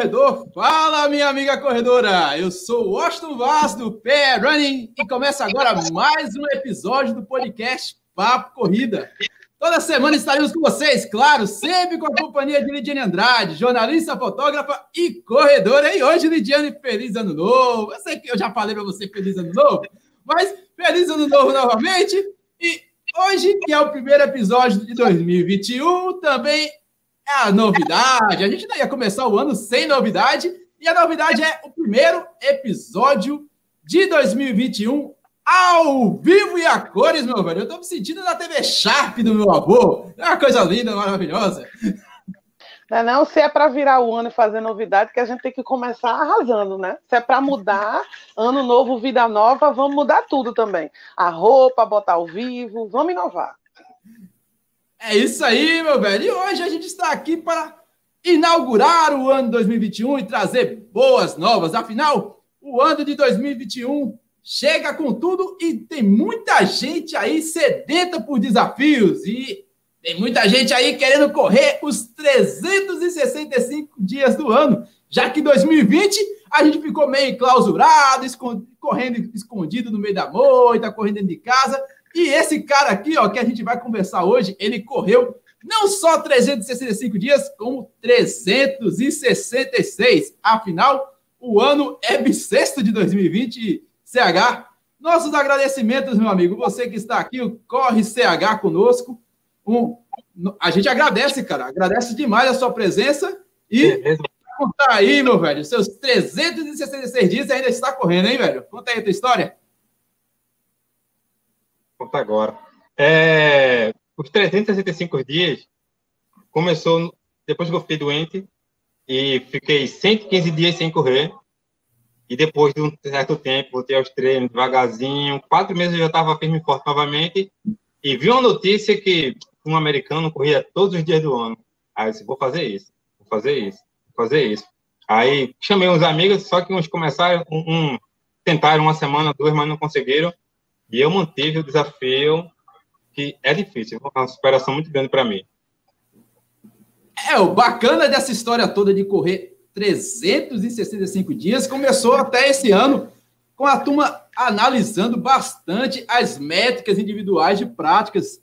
Corredor. Fala, minha amiga corredora. Eu sou o Washington Vaz do Pé Running e começa agora mais um episódio do podcast Papo Corrida. Toda semana estaremos com vocês, claro, sempre com a companhia de Lidiane Andrade, jornalista, fotógrafa e corredora. E hoje, Lidiane, feliz ano novo. Eu sei que eu já falei para você feliz ano novo, mas feliz ano novo novamente. E hoje, que é o primeiro episódio de 2021, também é a novidade. A gente não ia começar o ano sem novidade. E a novidade é o primeiro episódio de 2021 ao vivo e a cores, meu velho. Eu tô me sentindo na TV Sharp do meu avô. É uma coisa linda, maravilhosa. Não, é não, se é para virar o ano e fazer novidade, que a gente tem que começar arrasando, né? Se é para mudar, ano novo, vida nova, vamos mudar tudo também. A roupa, botar ao vivo, vamos inovar. É isso aí, meu velho. E hoje a gente está aqui para inaugurar o ano 2021 e trazer boas novas. Afinal, o ano de 2021 chega com tudo e tem muita gente aí sedenta por desafios e tem muita gente aí querendo correr os 365 dias do ano, já que 2020 a gente ficou meio clausurado, correndo escondido no meio da moita, correndo dentro de casa. E esse cara aqui, ó, que a gente vai conversar hoje, ele correu não só 365 dias, como 366. Afinal, o ano é bissexto de 2020, CH. Nossos agradecimentos, meu amigo. Você que está aqui, o Corre CH conosco. Um, a gente agradece, cara. Agradece demais a sua presença. E contar aí, meu velho, seus 366 dias ainda está correndo, hein, velho? Conta aí a tua história agora. É, os 365 dias começou depois que eu fiquei doente e fiquei 115 dias sem correr. E depois de um certo tempo, voltei aos treinos devagarzinho. Quatro meses eu já estava firme e forte novamente. E vi uma notícia que um americano corria todos os dias do ano. Aí eu disse, vou fazer isso, vou fazer isso, vou fazer isso. Aí chamei uns amigos, só que uns começaram, um, um tentaram uma semana, duas, mas não conseguiram. E eu mantive o desafio, que é difícil, uma superação muito grande para mim. É, o bacana dessa história toda de correr 365 dias começou até esse ano com a turma analisando bastante as métricas individuais de práticas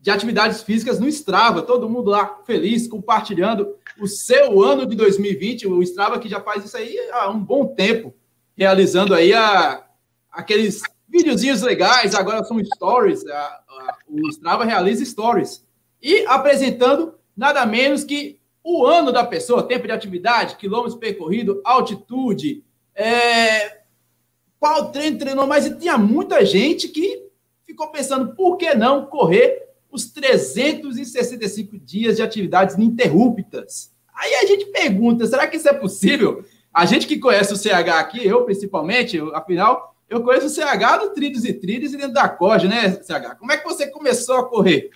de atividades físicas no Strava. Todo mundo lá feliz, compartilhando o seu ano de 2020. O Strava que já faz isso aí há um bom tempo, realizando aí a, aqueles videozinhos legais, agora são stories, a, a, o Strava realiza stories. E apresentando nada menos que o ano da pessoa, tempo de atividade, quilômetros percorrido, altitude, é, qual treino treinou mais. E tinha muita gente que ficou pensando, por que não correr os 365 dias de atividades ininterruptas? Aí a gente pergunta, será que isso é possível? A gente que conhece o CH aqui, eu principalmente, afinal, eu conheço o CH do Trilhos e Trilhos e dentro da corda, né, CH? Como é que você começou a correr?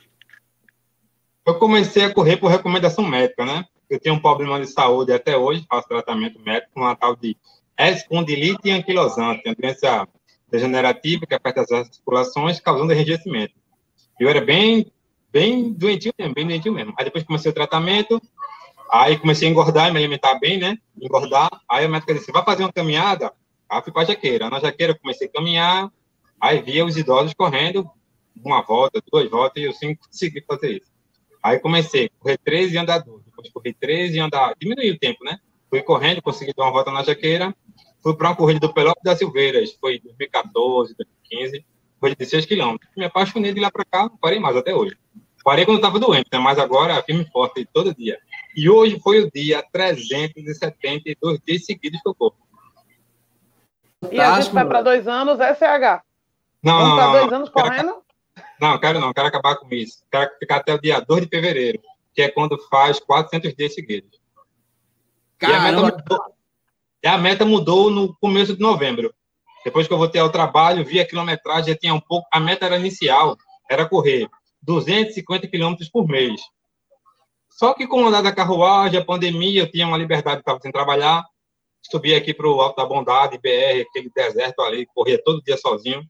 Eu comecei a correr por recomendação médica, né? Eu tenho um problema de saúde até hoje, faço tratamento médico com uma tal de espondilite anquilosante, uma doença degenerativa que afeta as articulações, causando enrijecimento. Eu era bem, bem doentio mesmo, bem doentio mesmo. Aí depois comecei o tratamento, aí comecei a engordar e me alimentar bem, né? Engordar. Aí a médica disse, vai fazer uma caminhada? Aí fui para a jaqueira. Na jaqueira comecei a caminhar, aí via os idosos correndo uma volta, duas voltas, e eu sempre consegui fazer isso. Aí comecei a correr 13 e andar 12. Depois corri 13 e andar... Diminuí o tempo, né? Fui correndo, consegui dar uma volta na jaqueira. Fui para uma corrida do Pelópolis das Silveiras. Foi 2014, 2015. Corrida de 6 quilômetros. Me apaixonei de lá para cá, não parei mais até hoje. Parei quando estava doente, né? mas agora firme e forte todo dia. E hoje foi o dia 372 dias seguidos que eu corro. E a gente vai para dois anos, SH. Não, Vamos para dois anos correndo? Não, quero não, quero acabar com isso. Quero ficar até o dia 2 de fevereiro, que é quando faz 400 dias seguidos. E a, meta mudou, a meta mudou no começo de novembro. Depois que eu voltei ao trabalho, vi a quilometragem, já tinha um pouco. A meta era inicial, era correr 250 quilômetros por mês. Só que com o andar da carruagem, a pandemia, eu tinha uma liberdade, estava sem trabalhar, subi aqui para o Alto da Bondade, BR, aquele deserto ali, corria todo dia sozinho.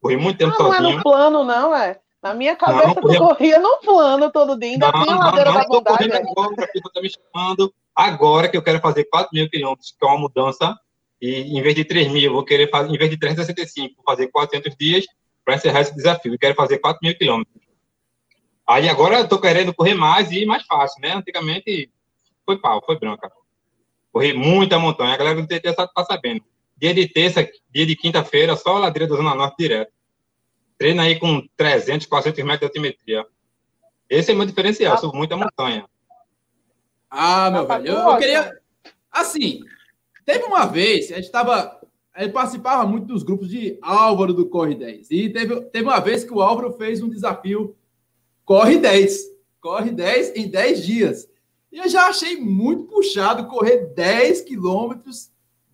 Corri muito tempo não, sozinho. Não é no plano, não, é? Na minha cabeça, não, corria... tu corria no plano todo dia, ainda não, tinha ladeira não, da Bondade. Correndo agora, a tá me chamando. Agora que eu quero fazer 4 mil quilômetros, que é uma mudança, e em vez de 3 mil, eu vou querer fazer, em vez de 365, vou fazer 400 dias para encerrar esse desafio. Eu quero fazer 4 mil quilômetros. Aí agora eu estou querendo correr mais e ir mais fácil, né? Antigamente foi pau, foi branca. Corri muita montanha. A galera do TT está sabendo. Dia de terça, dia de quinta-feira, só a ladeira da Zona Norte direto. Treina aí com 300, 400 metros de altimetria. Esse é meu diferencial, eu subo muita montanha. Ah, meu velho, eu, eu queria. Assim, teve uma vez, a gente estava. Ele participava muito dos grupos de Álvaro do Corre 10. E teve, teve uma vez que o Álvaro fez um desafio Corre 10. Corre 10 em 10 dias. E eu já achei muito puxado correr 10 quilômetros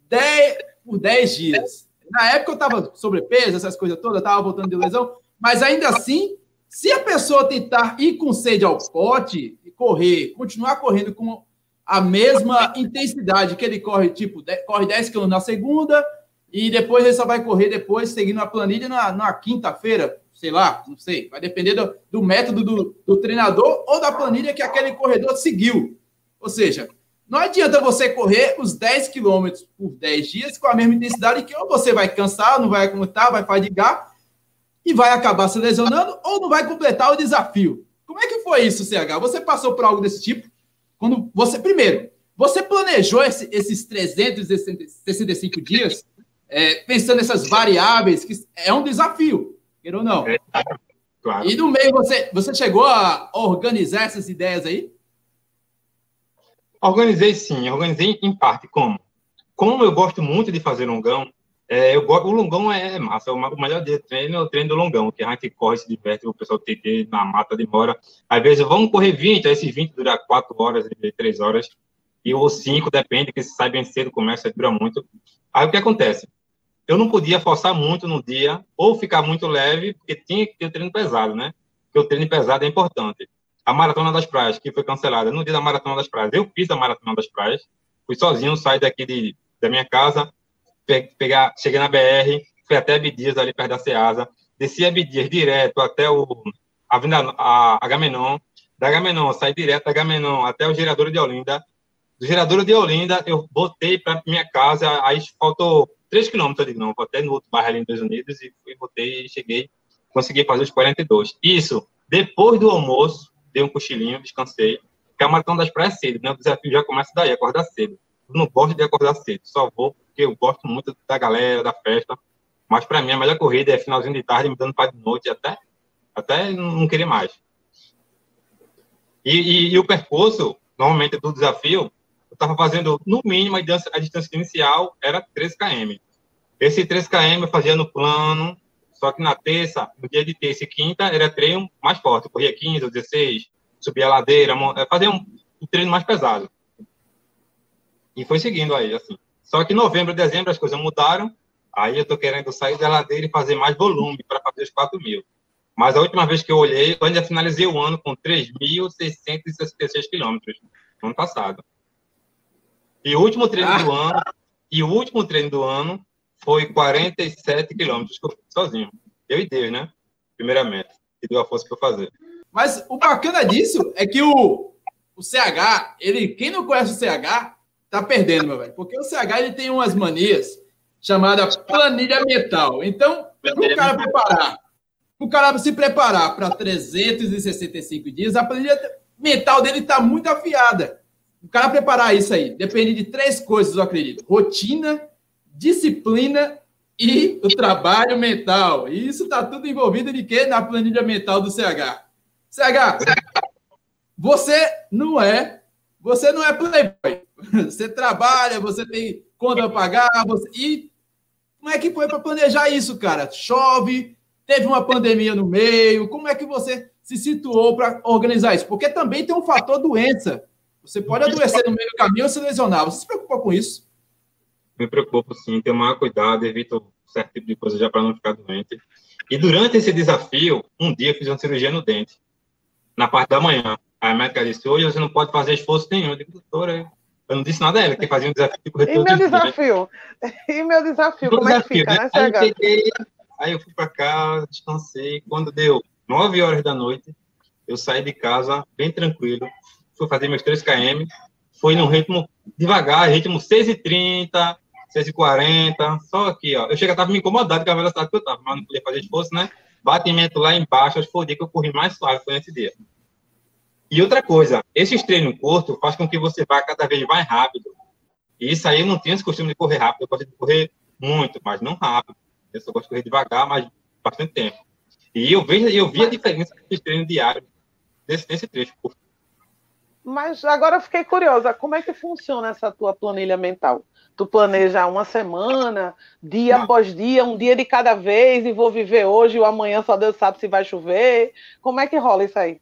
10, por 10 dias. Na época eu estava sobrepeso, essas coisas todas, estava voltando de lesão, mas ainda assim, se a pessoa tentar ir com sede ao pote e correr, continuar correndo com a mesma intensidade que ele corre, tipo, corre 10 km na segunda e depois ele só vai correr depois, seguindo a planilha na, na quinta-feira, sei lá, não sei, vai depender do, do método do, do treinador ou da planilha que aquele corredor seguiu. Ou seja, não adianta você correr os 10 quilômetros por 10 dias com a mesma intensidade que ou você vai cansar, não vai aguentar, vai fadigar e vai acabar se lesionando ou não vai completar o desafio. Como é que foi isso, CH? Você passou por algo desse tipo? Quando você, primeiro, você planejou esse, esses 365 dias é, pensando nessas variáveis, que é um desafio, queira ou não. É, claro. E no meio, você, você chegou a organizar essas ideias aí? Organizei sim, organizei em parte. Como? Como eu gosto muito de fazer longão, é, eu gosto, o longão é massa, o melhor dia de treino é o treino do longão, que a gente corre, se diverte, o pessoal TT na mata demora. Às vezes vamos correr 20, aí esses 20 dura 4 horas, 3 horas, e ou 5, depende, que se sai bem cedo, começa, dura muito. Aí o que acontece? Eu não podia forçar muito no dia, ou ficar muito leve, porque tinha que ter treino pesado, né? Porque o treino pesado é importante. A Maratona das Praias, que foi cancelada no dia da Maratona das Praias. Eu fiz a Maratona das Praias, fui sozinho, saí daqui de, da minha casa, pegar, cheguei na BR, fui até Abdias, ali perto da Ceasa, desci Abdias direto até o Avenida Agamenon, da Agamenon, saí direto da Agamenon até o Gerador de Olinda, do Gerador de Olinda, eu voltei para minha casa, aí faltou 3 quilômetros, eu digo, não, até no outro bairro ali em Dois Unidos, e fui, voltei e cheguei, consegui fazer os 42. Isso, depois do almoço, dei um cochilinho, descansei. Porque a maratona das praias é cedo, né? O desafio já começa daí, acordar cedo. Eu não gosto de acordar cedo, só vou porque eu gosto muito da galera, da festa. Mas para mim a melhor corrida é finalzinho de tarde, me dando para de noite até, até não querer mais. E, e, e, o percurso, normalmente do desafio, eu estava fazendo no mínimo a distância, a distância inicial era 13 km. Esse 13 km eu fazia no plano, só que na terça, no dia de terça e quinta, era treino mais forte. Eu corria 15 ou 16, subia a ladeira, é, fazia um, um treino mais pesado. E foi seguindo aí, assim. Só que em novembro, dezembro, as coisas mudaram. Aí eu tô querendo sair da ladeira e fazer mais volume para fazer os 4 mil. Mas a última vez que eu olhei, eu ainda finalizei o ano com 3.666 quilômetros, no ano passado. E o último treino ah. do ano, e o último treino do ano foi 47 quilômetros que eu fiz sozinho. Eu e Deus, né? Primeiramente. Que deu a força para fazer. Mas o bacana disso é que o, o CH, ele, quem não conhece o CH, tá perdendo, meu velho. Porque o CH ele tem umas manias chamadas planilha mental. Então, o cara preparar, o cara se preparar para 365 dias, a planilha mental dele tá muito afiada. O cara preparar isso aí depende de três coisas, eu acredito: rotina, disciplina e o trabalho mental. E isso está tudo envolvido de quê? Na planilha mental do CH. CH, você não é, você não é playboy. Você trabalha, você tem conta a pagar, você... e como é que foi para planejar isso, cara? Chove, teve uma pandemia no meio, como é que você se situou para organizar isso? Porque também tem um fator doença. Você pode adoecer no meio do caminho ou se lesionar. Você se preocupa com isso? me preocupo sim, tenho maior cuidado, evito certo tipo de coisa já para não ficar doente. E durante esse desafio, um dia fiz uma cirurgia no dente, na parte da manhã. A médica disse: hoje você não pode fazer esforço nenhum. Eu digo, doutora, eu não disse nada a ela, que fazia um desafio de correr E meu desafio? E meu desafio? Como desafio, é que fica, né? né? Aí eu, cheguei, aí eu fui para casa, descansei. Quando deu 9 horas da noite, eu saí de casa bem tranquilo, fui fazer meus 3 km, foi num ritmo devagar, ritmo 6h30, 6h40, só aqui, ó. Eu cheguei a estar me incomodado com a velocidade que eu estava, mas não podia fazer esforço, né? Batimento lá embaixo, acho que foi o dia que eu corri mais suave, foi nesse dia. E outra coisa, esses treinos curtos faz com que você vá cada vez mais rápido. E isso aí eu não tenho esse costume de correr rápido, eu gosto de correr muito, mas não rápido. Eu só gosto de correr devagar, mas bastante tempo. E eu vejo, eu vi a diferença desses treinos diários desse, desse trecho curto. Mas agora eu fiquei curiosa, como é que funciona essa tua planilha mental? Tu planeja uma semana, dia Não. após dia, um dia de cada vez, e vou viver hoje, o amanhã só Deus sabe se vai chover. Como é que rola isso aí?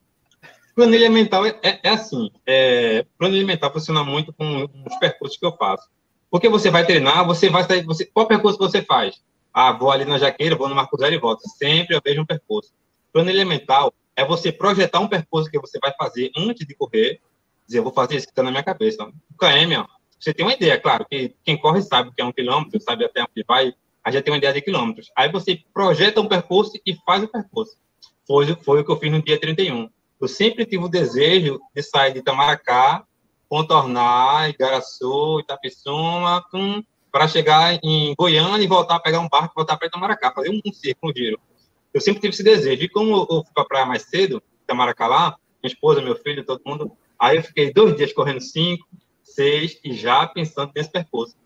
Planilha mental é, é, é assim. É, planilha mental funciona muito com os percursos que eu faço. Porque você vai treinar, você vai sair, você, qual percurso você faz? Ah, vou ali na Jaqueira, vou no Marco Zero e volto. Sempre eu vejo um percurso. Planilha mental é você projetar um percurso que você vai fazer antes de correr dizer, eu vou fazer isso que está na minha cabeça. O KM, ó, você tem uma ideia, claro, que quem corre sabe o que é um quilômetro, sabe até onde vai, aí já tem uma ideia de quilômetros. Aí você projeta um percurso e faz o percurso. Foi, foi o que eu fiz no dia 31. Eu sempre tive o desejo de sair de Itamaracá, contornar Igaraçu, Itapissuma, para chegar em Goiânia e voltar a pegar um barco e voltar para Itamaracá, fazer um, círculo, um giro. Eu sempre tive esse desejo. E como eu fui para a praia mais cedo, Itamaracá lá, minha esposa, meu filho, todo mundo, Aí eu fiquei dois dias correndo cinco, seis e já pensando nesse percurso,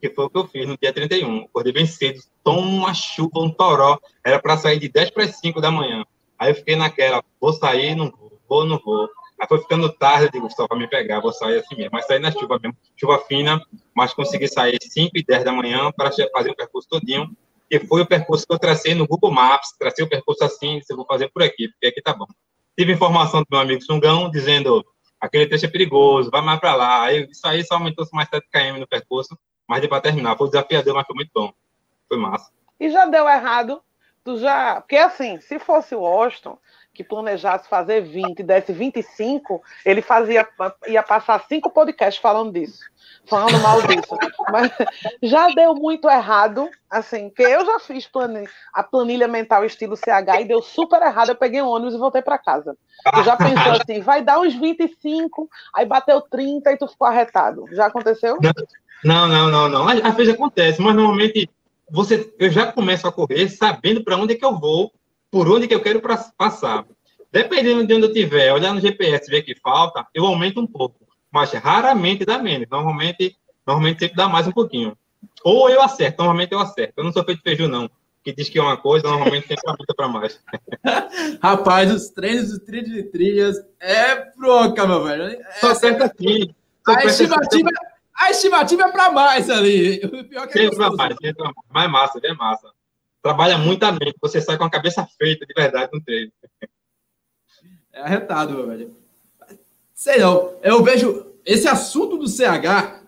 que foi o que eu fiz no dia 31. Acordei bem cedo, toma uma chuva, um toró, era para sair de 10 para as 5 da manhã. Aí eu fiquei naquela, vou sair, não vou, vou, não vou. Aí foi ficando tarde, eu digo, só para me pegar, vou sair assim mesmo. Mas saí na chuva mesmo, chuva fina, mas consegui sair 5 e 10 da manhã para fazer o percurso todinho, que foi o percurso que eu tracei no Google Maps, tracei o percurso assim, se eu vou fazer por aqui, porque aqui tá bom. Tive informação do meu amigo Sungão, dizendo, aquele trecho é perigoso, vai mais para lá. Aí, isso aí só aumentou mais 7 km no percurso, mas deu para terminar. Foi desafiador, mas foi muito bom. Foi massa. E já deu errado? Tu já. Porque assim, se fosse o Washington, que planejasse fazer 20 e desse 25, ele fazia, ia passar cinco podcasts falando disso, falando mal disso. Mas já deu muito errado, assim, que eu já fiz planilha, a planilha mental estilo CH e deu super errado. Eu peguei um ônibus e voltei para casa. Tu já pensou assim, vai dar uns 25, aí bateu 30 e tu ficou arretado. Já aconteceu? Não, não, não, não. Às vezes acontece, mas normalmente você, eu já começo a correr sabendo para onde é que eu vou por onde que eu quero passar. Dependendo de onde eu estiver, olhar no GPS ver que falta, eu aumento um pouco. Mas raramente dá menos. Normalmente, normalmente sempre dá mais um pouquinho. Ou eu acerto, normalmente eu acerto. Eu não sou feito feijão, não. Que diz que é uma coisa, normalmente sempre aumenta para mais. Rapaz, os treinos dos trilhos de trilhas é bronca, meu velho. É, só acerta aqui. A estimativa, a estimativa é para mais ali. O pior que é sempre para mais, sempre pra mais. Mais massa, bem massa trabalha muito a mente, você sai com a cabeça feita de verdade no treino. É arretado, meu velho. Sei não, eu vejo esse assunto do CH,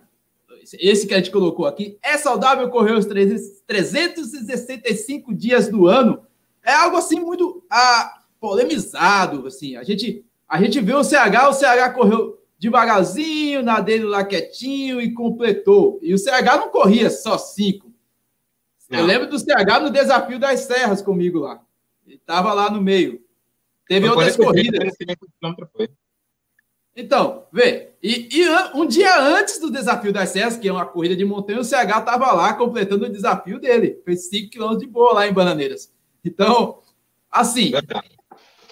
esse que a gente colocou aqui, é saudável correr os 365 dias do ano, é algo assim muito ah, polemizado, assim, a gente, a gente vê o CH, o CH correu devagarzinho, na dele lá quietinho e completou, e o CH não corria só cinco, não. Eu lembro do CH no desafio das serras comigo lá. Ele estava lá no meio. Teve outras corridas. Então, vê, e, e, um dia antes do desafio das serras, que é uma corrida de montanha, o CH estava lá completando o desafio dele. Fez 5 km de boa lá em Bananeiras. Então, assim,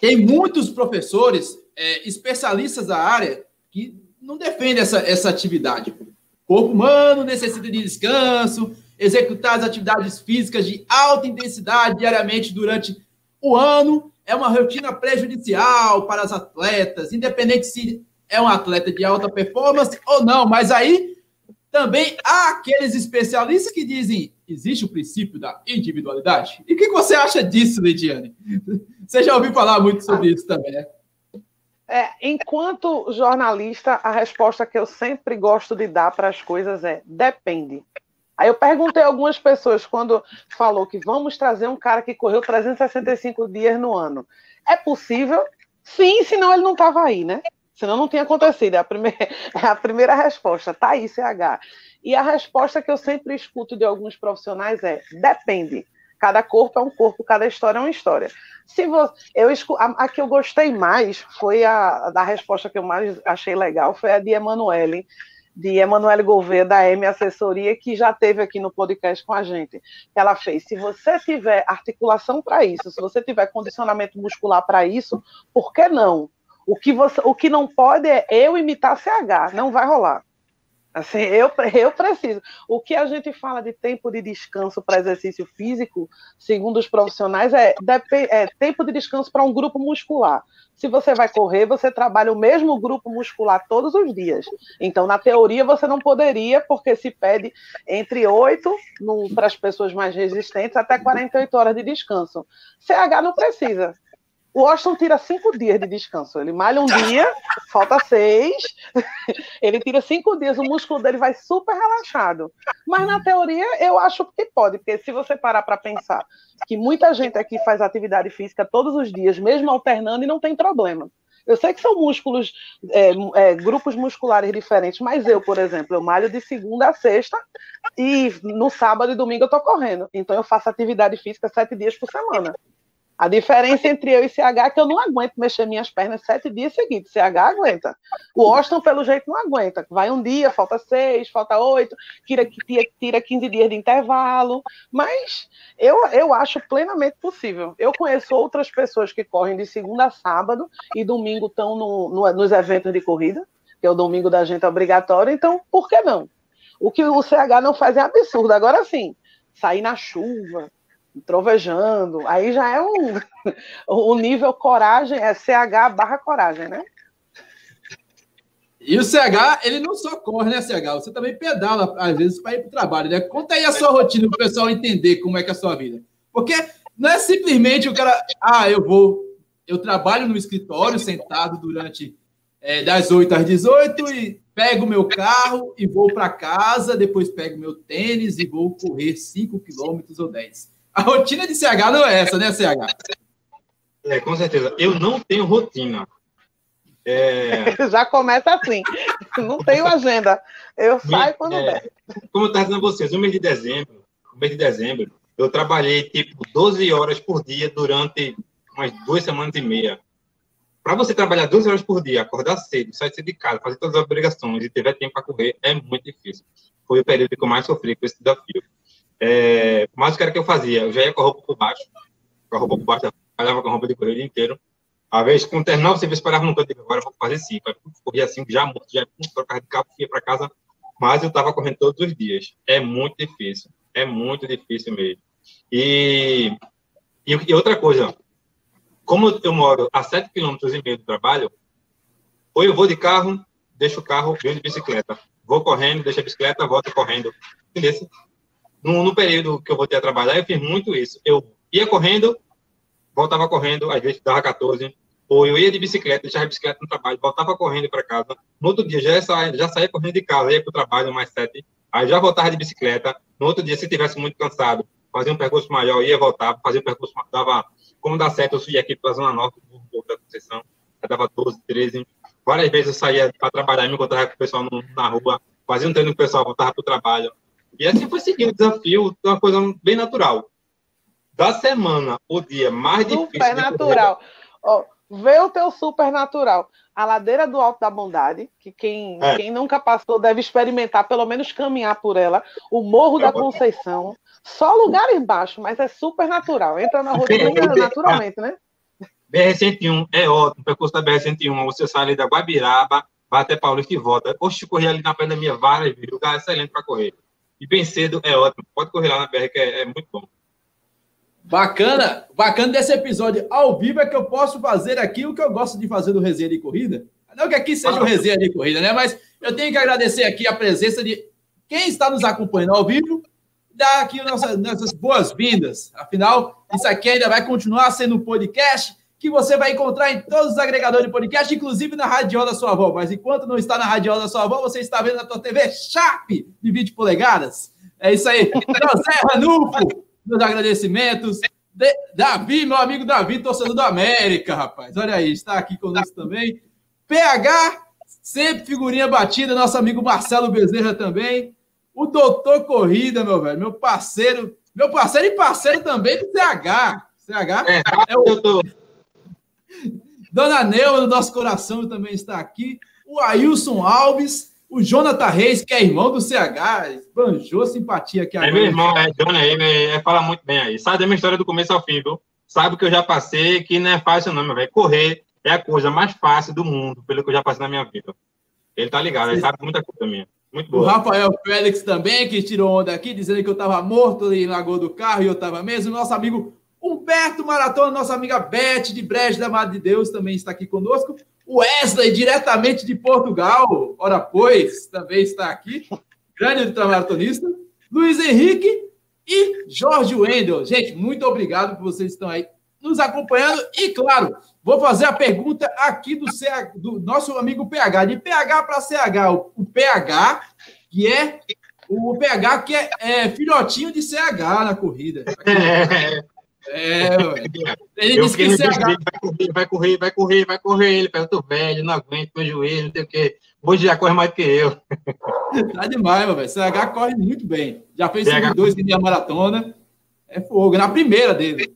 tem muitos professores, é, especialistas da área, que não defendem essa, essa atividade. O corpo humano necessita de descanso, executar as atividades físicas de alta intensidade diariamente durante o ano é uma rotina prejudicial para as atletas, independente se é um atleta de alta performance ou não. Mas aí também há aqueles especialistas que dizem existe o princípio da individualidade. E o que você acha disso, Lidiane? Você já ouviu falar muito sobre isso também, né? É, enquanto jornalista, a resposta que eu sempre gosto de dar para as coisas é depende. Aí eu perguntei a algumas pessoas quando falou que vamos trazer um cara que correu 365 dias no ano. É possível? Sim, senão ele não estava aí, né? Senão não tinha acontecido. É a primeira, é a primeira resposta. Tá aí, CH. E a resposta que eu sempre escuto de alguns profissionais é: depende. Cada corpo é um corpo, cada história é uma história. Se você, eu a, a que eu gostei mais foi a da resposta que eu mais achei legal foi a de Emanuele, de Emanuele Gouveia da M Assessoria, que já teve aqui no podcast com a gente. Ela fez: se você tiver articulação para isso, se você tiver condicionamento muscular para isso, por que não? O que, você, o que não pode é eu imitar CH, não vai rolar. Assim, eu, eu preciso. O que a gente fala de tempo de descanso para exercício físico, segundo os profissionais, é, é tempo de descanso para um grupo muscular. Se você vai correr, você trabalha o mesmo grupo muscular todos os dias. Então, na teoria, você não poderia, porque se pede entre 8, para as pessoas mais resistentes, até 48 horas de descanso. CH não precisa. O Washington tira cinco dias de descanso. Ele malha um dia, falta seis. Ele tira cinco dias, o músculo dele vai super relaxado. Mas na teoria, eu acho que pode, porque se você parar para pensar que muita gente aqui faz atividade física todos os dias, mesmo alternando, e não tem problema. Eu sei que são músculos, é, é, grupos musculares diferentes, mas eu, por exemplo, eu malho de segunda a sexta e no sábado e domingo eu tô correndo. Então eu faço atividade física sete dias por semana. A diferença entre eu e CH é que eu não aguento mexer minhas pernas sete dias seguidos. CH aguenta. O Austin, pelo jeito, não aguenta. Vai um dia, falta seis, falta oito, tira, tira, tira 15 dias de intervalo. Mas eu, eu acho plenamente possível. Eu conheço outras pessoas que correm de segunda a sábado e domingo estão no, no, nos eventos de corrida, que é o domingo da gente obrigatório. Então, por que não? O que o CH não faz é absurdo. Agora sim, sair na chuva, trovejando, aí já é um o nível coragem, é CH barra coragem, né? E o CH, ele não só corre, né, CH? Você também pedala, às vezes, para ir para o trabalho, né? Conta aí a sua rotina para o pessoal entender como é que é a sua vida. Porque não é simplesmente o cara, ah, eu vou, eu trabalho no escritório sentado durante é, das 8 às 18 e pego meu carro e vou para casa, depois pego meu tênis e vou correr 5 quilômetros ou 10. A rotina de CH não é essa, né, CH? É, com certeza. Eu não tenho rotina. É... Já começa assim. Não tenho agenda. Eu saio quando é, der. Como eu estava dizendo a vocês, no mês de dezembro, no mês de dezembro, eu trabalhei tipo 12 horas por dia durante umas duas semanas e meia. Para você trabalhar 12 horas por dia, acordar cedo, sair cedo de casa, fazer todas as obrigações e tiver tempo para correr, é muito difícil. Foi o período que eu mais sofri com esse desafio. É, mas o que era que eu fazia? Eu já ia com a roupa por baixo, com a roupa por baixo, trabalhava com a roupa de correr o dia inteiro. A vez, quando terminava o serviço, parava no canto, agora eu vou fazer cinco. Aí, corria cinco, já morto, já trocava de carro, ia para casa, mas eu estava correndo todos os dias. É muito difícil, é muito difícil mesmo. E, e, e outra coisa, como eu moro a sete quilômetros e meio do trabalho, ou eu vou de carro, deixo o carro, venho de bicicleta. Vou correndo, deixo a bicicleta, volto correndo. Beleza? No, no, período que eu voltei a trabalhar, eu fiz muito isso. Eu ia correndo, voltava correndo, às vezes dava 14, ou eu ia de bicicleta, deixava a bicicleta no trabalho, voltava correndo para casa. No outro dia já saía, já saía correndo de casa, ia para o trabalho mais sete, aí já voltava de bicicleta. No outro dia, se tivesse muito cansado, fazia um percurso maior, ia voltar, fazia um percurso, dava, como dá certo, eu subi aqui para a Zona Norte, do da Conceição, dava 12, 13. Várias vezes eu saía para trabalhar, me encontrava com o pessoal no, na rua, fazia um treino com o pessoal, voltava para o trabalho. E assim foi seguindo o desafio, uma coisa bem natural. Da semana, o dia mais difícil. Supernatural. Oh, vê o teu supernatural. A ladeira do Alto da Bondade, que quem, é. quem nunca passou deve experimentar, pelo menos caminhar por ela. O Morro é da Conceição. Só lugares baixos, mas é super natural. Entra na rotina naturalmente, né? BR-101 é ótimo, o percurso da BR-101. Você sai ali da Guabiraba, vai até Paulista e volta. Oxe, correr ali na minha várias vezes. O lugar é excelente para correr. E bem cedo é ótimo. Pode correr lá na BR, que é, é muito bom. Bacana, bacana desse episódio ao vivo é que eu posso fazer aqui o que eu gosto de fazer do Resenha de Corrida. Não que aqui seja o Resenha de Corrida, né? Mas eu tenho que agradecer aqui a presença de quem está nos acompanhando ao vivo, dar aqui nossas, nossas boas-vindas. Afinal, isso aqui ainda vai continuar sendo um podcast que você vai encontrar em todos os agregadores de podcast, inclusive na Radiola da sua avó. Mas enquanto não está na Radiola da sua avó, você está vendo na tua TV Sharp de 20 polegadas. É isso aí. José Ranulfo, meus agradecimentos. De Davi, meu amigo Davi, torcedor do América, rapaz. Olha aí, está aqui conosco também. PH, sempre figurinha batida, nosso amigo Marcelo Bezerra também. O doutor Corrida, meu velho, meu parceiro Meu parceiro e parceiro também do CH. CH é, é o... Dona Neua, do nosso coração, também está aqui. O Ailson Alves, o Jonathan Reis, que é irmão do CH, banjou simpatia aqui agora. É meu irmão, é Jonathan aí, é, fala muito bem aí. Sabe da minha história do começo ao fim, viu? Sabe o que eu já passei, que não é fácil não, meu velho. Correr é a coisa mais fácil do mundo, pelo que eu já passei na minha vida. Ele tá ligado, ele sabe muita coisa minha. Muito boa. O Rafael Félix também, que tirou onda aqui, dizendo que eu estava morto ali na Lagoa do Carro e eu estava mesmo. Nosso amigo Humberto Maratona, nossa amiga Beth de Brejo da Madre de Deus também está aqui conosco. O Wesley, diretamente de Portugal, ora pois, também está aqui. Grande ultramaratonista. Luiz Henrique e Jorge Wendel. Gente, muito obrigado por vocês que estão aí nos acompanhando. E, claro, vou fazer a pergunta aqui do, CH, do nosso amigo PH, de PH para CH. O, o, PH, que é o PH que é, é filhotinho de CH na corrida. É, ele disse que CH... vai correr, vai correr, vai correr, Ele pega, eu tô velho, não aguento, meu joelho, não sei o quê. Hoje já corre mais do que eu. Tá demais, meu velho. CH corre muito bem. Já fez CH... dois em minha maratona. É fogo, na primeira dele.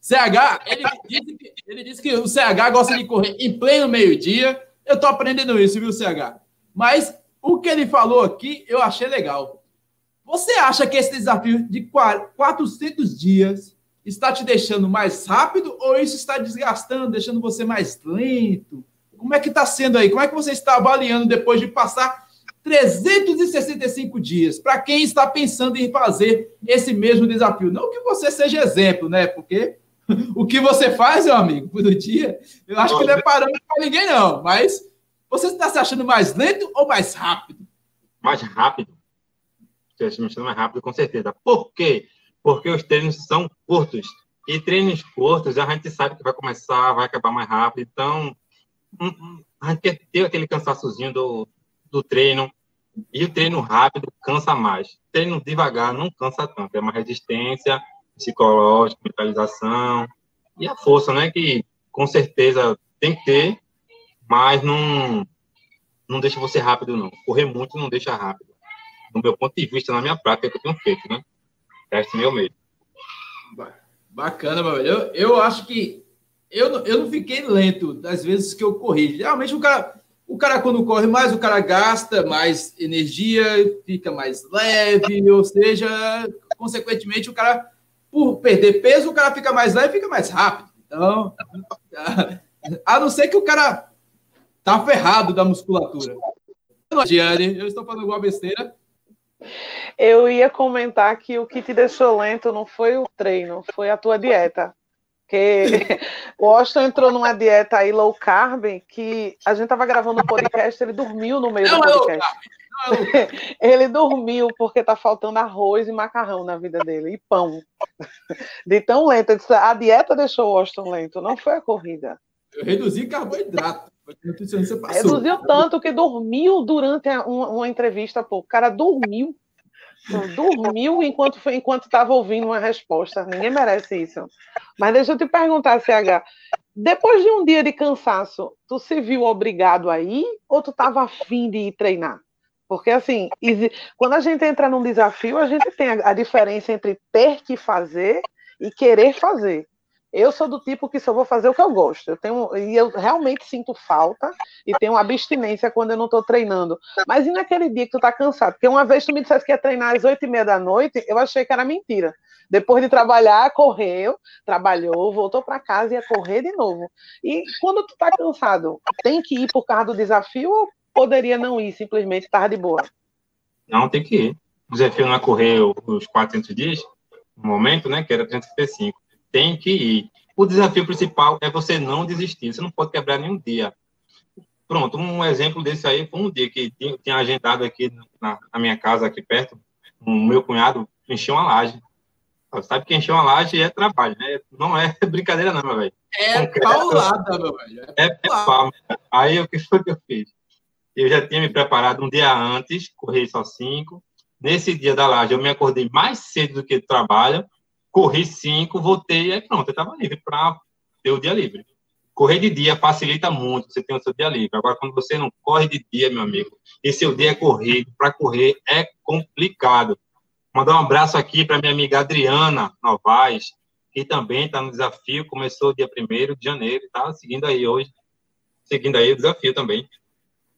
CH, ele disse, que, ele disse que o CH gosta de correr em pleno meio-dia. Eu tô aprendendo isso, viu, CH? Mas o que ele falou aqui, eu achei legal. Você acha que esse desafio de 400 dias está te deixando mais rápido ou isso está desgastando, deixando você mais lento? Como é que está sendo aí? Como é que você está avaliando depois de passar 365 dias? Para quem está pensando em fazer esse mesmo desafio. Não que você seja exemplo, né? Porque o que você faz, meu amigo, por dia, eu acho que não é parâmetro para ninguém, não. Mas você está se achando mais lento ou mais rápido? Mais rápido. Estou me achando mais rápido, com certeza. Por quê? Porque os treinos são curtos. E treinos curtos, a gente sabe que vai começar, vai acabar mais rápido. Então, a gente ter aquele cansaçozinho do, do treino. E o treino rápido cansa mais. Treino devagar não cansa tanto. É uma resistência psicológica, mentalização. E a força, né? Que com certeza tem que ter, mas não, não deixa você rápido, não. Correr muito não deixa rápido. No meu ponto de vista, na minha prática, que eu tenho feito, né? Teste meu meio. Bacana, meu Eu, eu acho que eu, eu não fiquei lento das vezes que eu corri. Geralmente o cara, o cara, quando corre mais, o cara gasta mais energia, fica mais leve, ou seja, consequentemente, o cara, por perder peso, o cara fica mais leve fica mais rápido. Então, a não ser que o cara tá ferrado da musculatura. Diane, eu estou falando alguma besteira. Eu ia comentar que o que te deixou lento não foi o treino, foi a tua dieta. Porque o Austin entrou numa dieta aí low carb que a gente tava gravando o um podcast, ele dormiu no meio não do é podcast. É ele dormiu porque tá faltando arroz e macarrão na vida dele e pão. De tão lento. A dieta deixou o Austin lento, não foi a corrida. Eu reduzi carboidrato. Reduziu tanto que dormiu durante uma, uma entrevista, pô. O cara dormiu. Dormiu enquanto foi, enquanto estava ouvindo uma resposta. Ninguém merece isso. Mas deixa eu te perguntar, CH. Depois de um dia de cansaço, tu se viu obrigado a ir ou tu estava afim de ir treinar? Porque, assim, quando a gente entra num desafio, a gente tem a diferença entre ter que fazer e querer fazer. Eu sou do tipo que só vou fazer o que eu gosto. Eu tenho e eu realmente sinto falta e tenho abstinência quando eu não estou treinando. Mas e naquele dia que tu tá cansado? Porque uma vez tu me dissesse que ia treinar às oito e meia da noite, eu achei que era mentira. Depois de trabalhar, correu, trabalhou, voltou para casa e ia correr de novo. E quando tu tá cansado, tem que ir por causa do desafio ou poderia não ir, simplesmente estar de boa? Não, tem que ir. O desafio não é correr os 400 dias, no momento, né, que era 365 tem que ir. O desafio principal é você não desistir, você não pode quebrar nenhum dia. Pronto, um exemplo desse aí foi um dia que tinha, tinha agendado aqui na, na, minha casa, aqui perto, o meu cunhado encheu uma laje. Sabe que encher uma laje é trabalho, né? Não é brincadeira, não, meu velho. É paulada, meu velho. É, é, é pau. Aí o que foi que eu fiz? Eu já tinha me preparado um dia antes, corri só cinco. Nesse dia da laje, eu me acordei mais cedo do que trabalho corri cinco, voltei, aí pronto, eu estava livre para ter o dia livre. Correr de dia facilita muito, você tem o seu dia livre. Agora, quando você não corre de dia, meu amigo, e seu dia é corrido, para correr é complicado. Mandar um abraço aqui para minha amiga Adriana Novaes, que também está no desafio, começou dia 1 de janeiro, está seguindo aí hoje, seguindo aí o desafio também.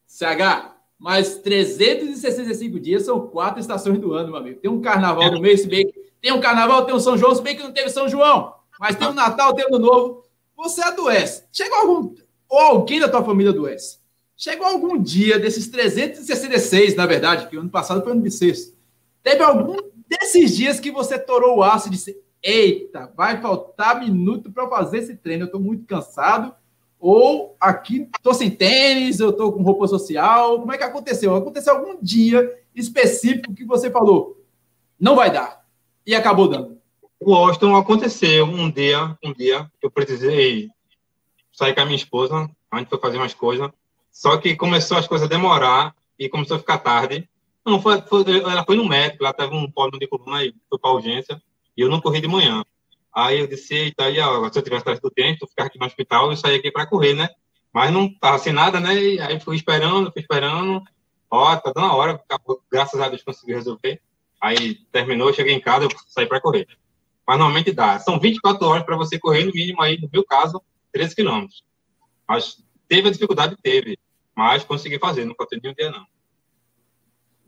CH, mais 365 dias são quatro estações do ano, meu amigo. Tem um carnaval no mês, se bem tem um carnaval, tem um São João, se bem que não teve São João, mas tem um Natal, tem um Novo. Você adoece. Chegou algum, ou alguém da tua família adoece. Chegou algum dia desses 366, na verdade, que o ano passado foi ano bissexto. Teve algum desses dias que você torou o aço e disse: Eita, vai faltar minuto para fazer esse treino, eu estou muito cansado ou aqui estou sem tênis, eu estou com roupa social. Como é que aconteceu? Aconteceu algum dia específico que você falou, não vai dar, e acabou dando. O Austin aconteceu um dia, um dia eu precisei sair com a minha esposa, a gente foi fazer umas coisas, só que começou as coisas a demorar e começou a ficar tarde. Não, foi, foi ela foi no médico, ela teve um problema de coluna e foi para urgência, e eu não corri de manhã. Aí eu disse, eita, aí, ó, se eu tivesse atrás do tempo, ficar aqui no hospital, eu saía aqui para correr, né? Mas não tava sem nada, né? E aí fui esperando, fui esperando. Ó, tá dando a hora, graças a Deus consegui resolver. Aí terminou, cheguei em casa, eu saí para correr. Mas normalmente dá. São 24 horas para você correr, no mínimo aí, no meu caso, 13 quilômetros. Mas teve a dificuldade, teve. Mas consegui fazer, não faltei nenhum dia, não.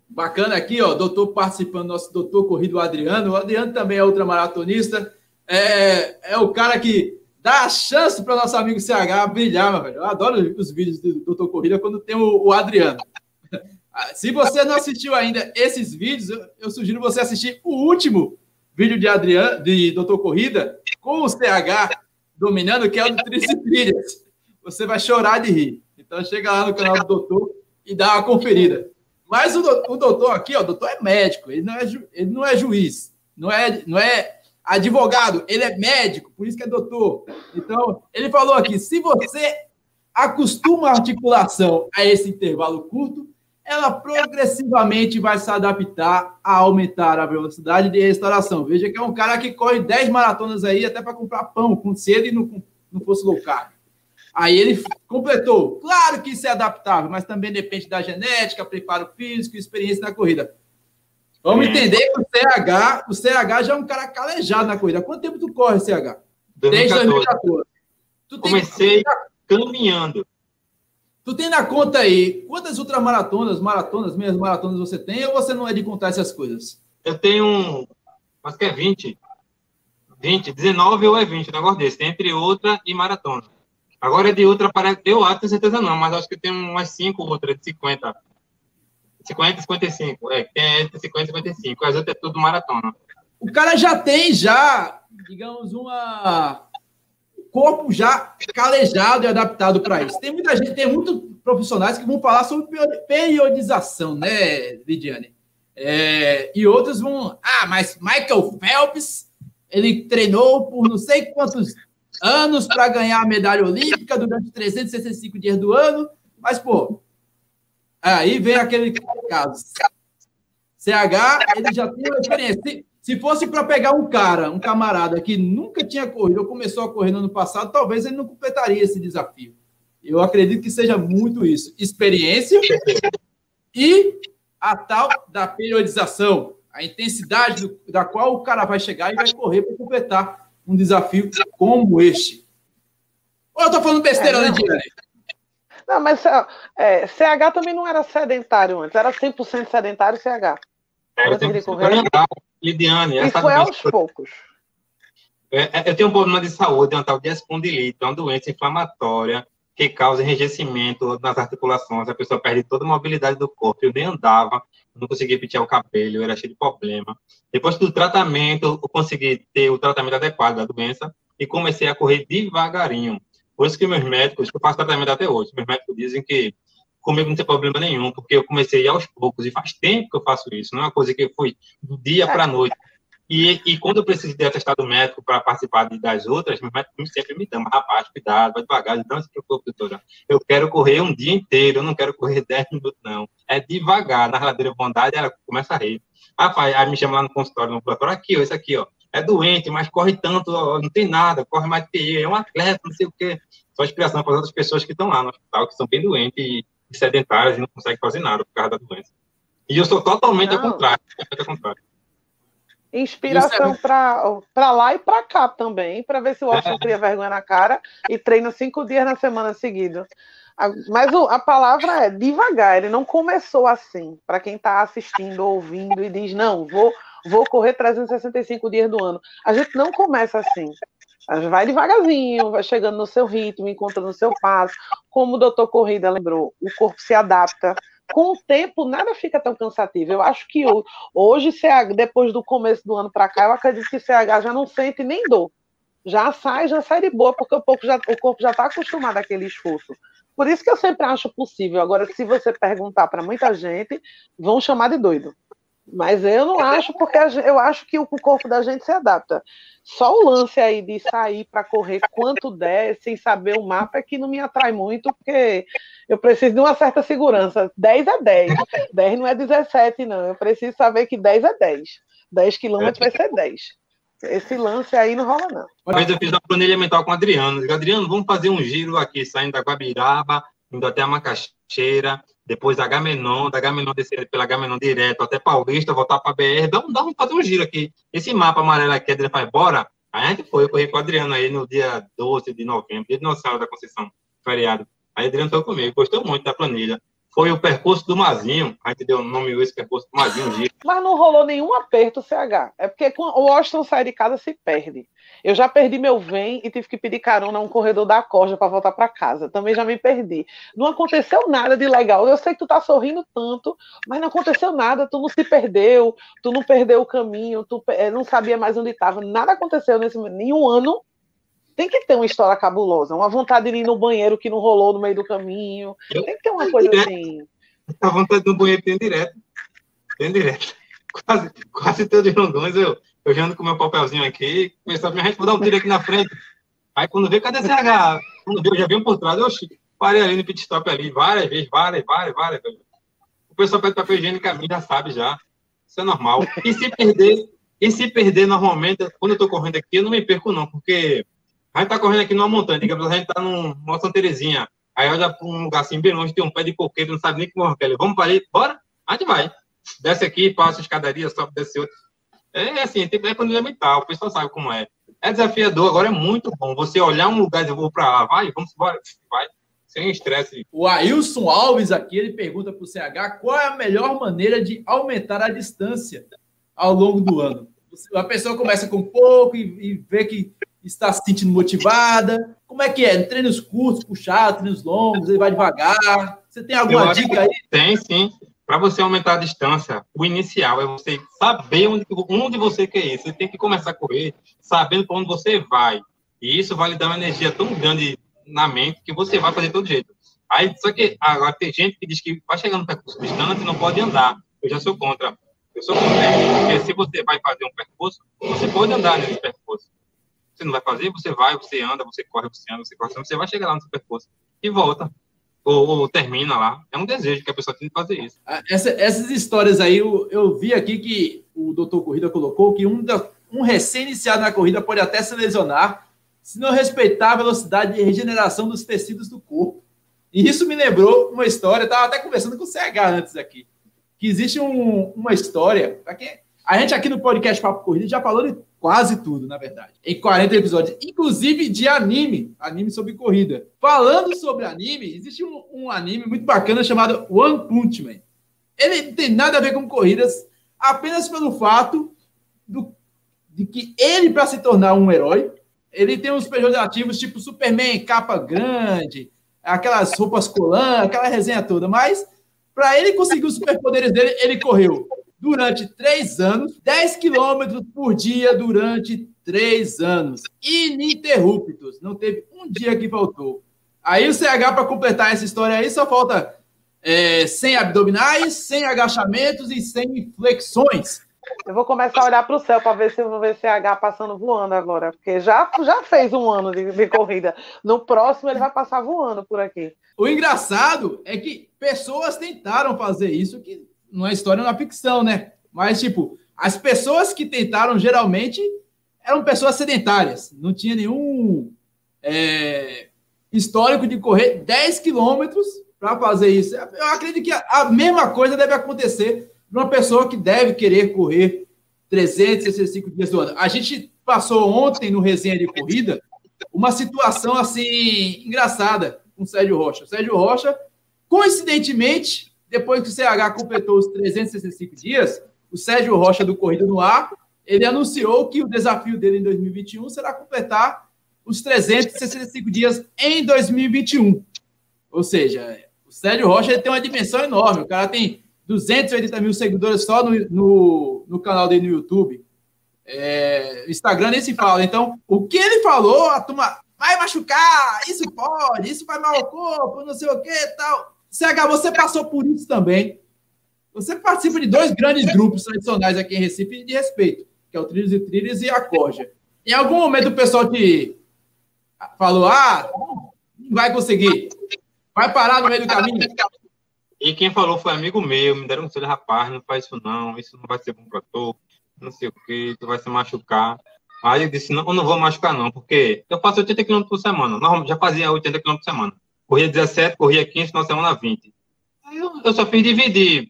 Bacana aqui, ó, doutor participando, nosso doutor corrido Adriano. O Adriano também é ultramaratonista é, é o cara que dá a chance para nosso amigo CH brilhar, meu velho. Eu adoro os vídeos do Doutor Corrida quando tem o, o Adriano. Se você não assistiu ainda esses vídeos, eu, eu, sugiro você assistir o último vídeo de Adriano, de Doutor Corrida, com o CH dominando, que é o do. Você vai chorar de rir. Então chega lá no canal do Doutor e dá uma conferida. Mas o, o doutor aqui, ó, o doutor é médico, ele não é, ju, ele não é juiz, não é, não é advogado, ele é médico, por isso que é doutor. Então, ele falou aqui: se você acostuma a articulação a esse intervalo curto, ela progressivamente vai se adaptar a aumentar a velocidade de restauração. Veja que é um cara que corre 10 maratonas aí até para comprar pão com cedo e não, não fosse low carb. Aí ele completou. Claro que isso é adaptável, mas também depende da genética, preparo físico e experiência na corrida. Vamos é. entender que o CH, o CH já é um cara calejado na corrida. Quanto tempo tu corre, CH? 2014. Desde 2014. Tu Comecei tem... caminhando. Tu tem na conta aí quantas ultramaratonas, maratonas, meias maratonas você tem ou você não é de contar essas coisas? Eu tenho, acho que é 20. 20, 19 ou é 20, um negócio desse, entre outra e maratona. Agora é de outra, parece, eu acho, tenho certeza não, mas acho que tem umas 5 outras de 50. 50 e 55. É, tem entre 50 e 55. As outras é tudo maratona. O cara já tem, já, digamos, uma corpo já calejado e adaptado para isso. Tem muita gente, tem muitos profissionais que vão falar sobre periodização, né, Lidiane? É, e outros vão, ah, mas Michael Phelps, ele treinou por não sei quantos anos para ganhar a medalha olímpica durante 365 dias do ano, mas, pô, Aí vem aquele caso. CH, ele já tem uma experiência. Se, se fosse para pegar um cara, um camarada que nunca tinha corrido ou começou a correr no ano passado, talvez ele não completaria esse desafio. Eu acredito que seja muito isso. Experiência e a tal da periodização, a intensidade do, da qual o cara vai chegar e vai correr para completar um desafio como este. Ou eu estou falando besteira, é, né, Diane? Não, mas é, CH também não era sedentário antes, era 100% sedentário CH. Era 100% Lidiane, e foi aos poucos. É, é, eu tenho um problema de saúde, uma tal de espondilite, é uma doença inflamatória que causa enrijecimento nas articulações, a pessoa perde toda a mobilidade do corpo, eu nem andava, não conseguia pentear o cabelo, era cheio de problema. Depois do tratamento, eu consegui ter o tratamento adequado da doença e comecei a correr devagarinho. Por isso que meus médicos, que eu faço tratamento até hoje, meus médicos dizem que comigo não tem problema nenhum, porque eu comecei aos poucos, e faz tempo que eu faço isso, não é uma coisa que foi do dia para a noite. E, e quando eu preciso de atestado médico para participar de, das outras, meus médicos sempre me dão, rapaz, cuidado, vai devagar, não se preocupe, doutora. Eu quero correr um dia inteiro, eu não quero correr 10 minutos, não. É devagar, na reladeira bondade, ela começa a rir. Rapaz, aí me chama lá no consultório, no laboratório, aqui, ó, isso aqui, ó é doente, mas corre tanto, não tem nada, corre mais que é um atleta, não sei o quê. Só inspiração para as outras pessoas que estão lá no hospital, que são bem doentes e, sedentárias e não conseguem fazer nada por causa da doença. E eu sou totalmente ao contrário, totalmente ao contrário. Inspiração para lá e para cá também, para ver se o Washington cria vergonha na cara e treina cinco dias na semana seguida. Mas a palavra é devagar, ele não começou assim. Para quem está assistindo, ouvindo e diz, não, vou, vou correr 365 dias do ano. A gente não começa assim. Vai devagarzinho, vai chegando no seu ritmo, encontrando o seu passo. Como o doutor Corrida lembrou, o corpo se adapta com o tempo nada fica tão cansativo. Eu acho que hoje, depois do começo do ano para cá, eu acredito que CH já não sente nem dor. Já sai, já sai de boa, porque o, o corpo já está acostumado àquele esforço. Por isso que eu sempre acho possível. Agora, se você perguntar para muita gente, vão chamar de doido. Mas eu não acho, porque eu acho que o corpo da gente se adapta. Só o lance aí de sair para correr quanto der, sem saber o mapa, é que não me atrai muito, porque eu preciso de uma certa segurança. 10 é 10. 10 não é 17, não. Eu preciso saber que 10 é 10. 10 quilômetros vai ser 10. Esse lance aí não rola, não. Mas eu fiz uma planilha mental com o Adriano. Adriano, vamos fazer um giro aqui, saindo da Guabiraba, indo até a Macaxeira, depois da Gamenon, da Gamenon descer pela Gamenon direto até Paulista, voltar para BR, dá, dá um, fazer um giro aqui. Esse mapa amarelo aqui, ele faz, bora. Aí a gente foi, eu corri com o Adriano aí no dia 12 de novembro, dia de Nossa da Conceição, feriado. Aí o Adriano foi comigo, gostou muito da planilha foi o percurso do Mazinho. A gente deu o nome esse percurso do Mazinho. Giro. Mas não rolou nenhum aperto CH. É porque o Washington sai de casa se perde. Eu já perdi meu vem e tive que pedir carona a um corredor da corja para voltar para casa. Também já me perdi. Não aconteceu nada de legal. Eu sei que tu tá sorrindo tanto, mas não aconteceu nada. Tu não se perdeu, tu não perdeu o caminho, tu eh, não sabia mais onde estava. Nada aconteceu nesse nenhum ano tem que ter uma história cabulosa, uma vontade de ir no banheiro que não rolou no meio do caminho. Tem que ter uma coisa assim. A vontade no banheiro tem direto. Tem direto. Quase, quase todos os rondões eu, eu já ando com meu papelzinho aqui, começou a minha gente, vou dar um tiro aqui na frente. Aí quando vê, cadê CH? Quando vê, eu já vim por trás, eu parei ali no pit stop ali, várias vezes, várias, várias, várias. O pessoal pede papel higiênico a mim, já sabe já. Isso é normal. E se perder, e se perder normalmente, quando eu tô correndo aqui, eu não me perco não, porque a gente tá correndo aqui numa montanha, digamos, a gente tá numa Santa Terezinha. Aí olha para um lugar assim, bem longe, tem um pé de coqueiro, não sabe nem como é Vamos para ali, bora? A gente vai. Desce aqui, passa a escadaria, sobe, desce outra. É assim, tem é planilha mental, o pessoal sabe como é. É desafiador, agora é muito bom. Você olhar um lugar e eu vou para lá, vai, vamos embora, vai. Sem estresse. O Ailson Alves aqui, ele pergunta para o CH qual é a melhor maneira de aumentar a distância ao longo do ano. A pessoa começa com pouco e, e vê que está se sentindo motivada? Como é que é? Treinos curtos, puxados, treinos longos, ele vai devagar? Você tem alguma dica aí? Tem, sim. Para você aumentar a distância, o inicial é você saber onde, onde você quer ir. Você tem que começar a correr sabendo para onde você vai. E isso vai lhe dar uma energia tão grande na mente que você vai fazer de todo jeito. Aí, só que agora tem gente que diz que vai chegando no percurso distante não pode andar. Eu já sou contra. Eu sou contra, porque se você vai fazer um percurso, você pode andar nesse percurso você não vai fazer, você vai, você anda, você corre, você anda, você corre, você vai chegar lá no percurso e volta. Ou, ou, termina lá. É um desejo que a pessoa tem de fazer isso. Ah, essa, essas histórias aí, eu, eu, vi aqui que o doutor Corrida colocou que um, um recém-iniciado na corrida pode até se lesionar se não respeitar a velocidade de regeneração dos tecidos do corpo. E isso me lembrou uma história, estava até conversando com o CH antes aqui, que existe um, uma história, a gente aqui no podcast Papo Corrida já falou de Quase tudo, na verdade. Em 40 episódios, inclusive de anime, anime sobre corrida. Falando sobre anime, existe um, um anime muito bacana chamado One Punch Man. Ele não tem nada a ver com corridas, apenas pelo fato do, de que ele, para se tornar um herói, ele tem uns pejorativos tipo Superman, capa grande, aquelas roupas colã, aquela resenha toda, mas para ele conseguir os superpoderes dele, ele correu durante três anos, 10 quilômetros por dia durante três anos, ininterruptos. Não teve um dia que faltou. Aí o CH, para completar essa história aí, só falta é, 100 abdominais, 100 agachamentos e 100 flexões. Eu vou começar a olhar para o céu para ver se eu vou ver CH passando voando agora, porque já, já fez um ano de, de corrida. No próximo ele vai passar voando por aqui. O engraçado é que pessoas tentaram fazer isso que numa história, numa ficção, né? Mas, tipo, as pessoas que tentaram geralmente eram pessoas sedentárias, não tinha nenhum é, histórico de correr 10 quilômetros para fazer isso. Eu acredito que a mesma coisa deve acontecer para uma pessoa que deve querer correr 365 dias do ano. A gente passou ontem no resenha de corrida uma situação assim engraçada com o Sérgio Rocha. O Sérgio Rocha, coincidentemente, depois que o CH completou os 365 dias, o Sérgio Rocha do Corrida no Ar, ele anunciou que o desafio dele em 2021 será completar os 365 dias em 2021. Ou seja, o Sérgio Rocha tem uma dimensão enorme. O cara tem 280 mil seguidores só no, no, no canal dele no YouTube. É, Instagram nem se fala. Então, o que ele falou, a turma vai machucar, isso pode, isso vai mal ao corpo, não sei o que tal. CH, você passou por isso também. Você participa de dois grandes grupos tradicionais aqui em Recife de respeito, que é o Trilhos e Trilhos e a Corja. Em algum momento o pessoal te falou, ah, não vai conseguir, vai parar no meio do caminho. E quem falou foi amigo meu, me deram um conselho, rapaz, não faz isso não, isso não vai ser bom para tu, não sei o que, tu vai se machucar. Aí eu disse, não, eu não vou machucar não, porque eu faço 80 km por semana, já fazia 80 km por semana. Corria 17, corria 15, na semana 20. Aí eu, eu só fiz dividir,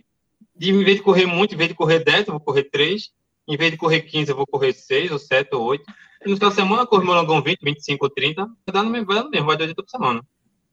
de, em vez de correr muito, em vez de correr 10, eu vou correr 3, em vez de correr 15, eu vou correr 6, ou 7, ou 8. E no final de semana, eu corro meu longão 20, 25 ou 30, vai dar no mesmo, vai no mesmo, vai de 80 por semana.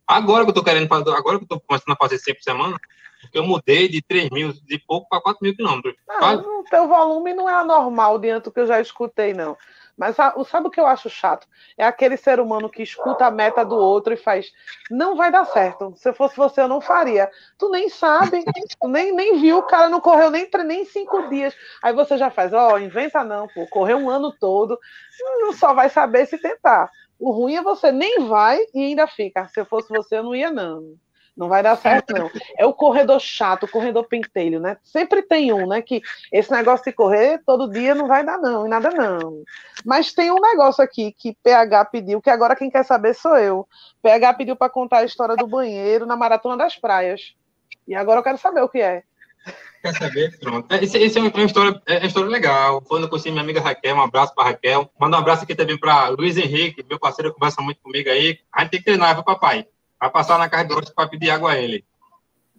Agora que eu tô querendo fazer, agora que eu tô começando a fazer 100 por semana, porque eu mudei de 3 mil de pouco para 4 mil quilômetros. Não, o teu volume não é anormal diante do que eu já escutei, não. Mas sabe o que eu acho chato? É aquele ser humano que escuta a meta do outro e faz, não vai dar certo. Se eu fosse você, eu não faria. Tu nem sabe, tu nem, nem viu, o cara não correu nem, nem cinco dias. Aí você já faz, ó, oh, inventa não, pô, correu um ano todo, não só vai saber se tentar. O ruim é você nem vai e ainda fica. Se eu fosse você, eu não ia, não. Não vai dar certo, não. É o corredor chato, o corredor pentelho, né? Sempre tem um, né? Que esse negócio de correr todo dia não vai dar, não, e nada não. Mas tem um negócio aqui que PH pediu, que agora quem quer saber sou eu. PH pediu para contar a história do banheiro na Maratona das Praias. E agora eu quero saber o que é. Quer saber? Pronto. Esse, esse é uma história, é uma história legal. Quando eu conheci minha amiga Raquel, um abraço para Raquel. Manda um abraço aqui também para Luiz Henrique, meu parceiro, conversa muito comigo aí. A gente tem que treinar, viu, papai? Vai passar na casa do outro para pedir água a ele.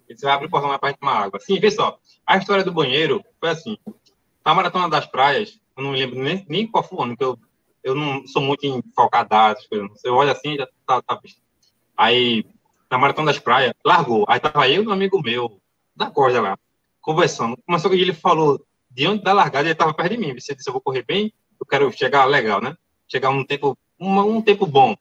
Ele vai abrir o portão para tomar água. Sim, vê só. A história do banheiro foi assim. Na Maratona das Praias, eu não lembro nem, nem qual foi o ano, que eu, eu não sou muito em focar dados. Você olha assim já tá, tá visto. Aí, na Maratona das Praias, largou. Aí tava eu e um amigo meu, da corda lá conversando. Começou que ele falou, diante da largada, ele estava perto de mim. Você disse, eu vou correr bem, eu quero chegar legal, né? Chegar um tempo, um, um tempo bom,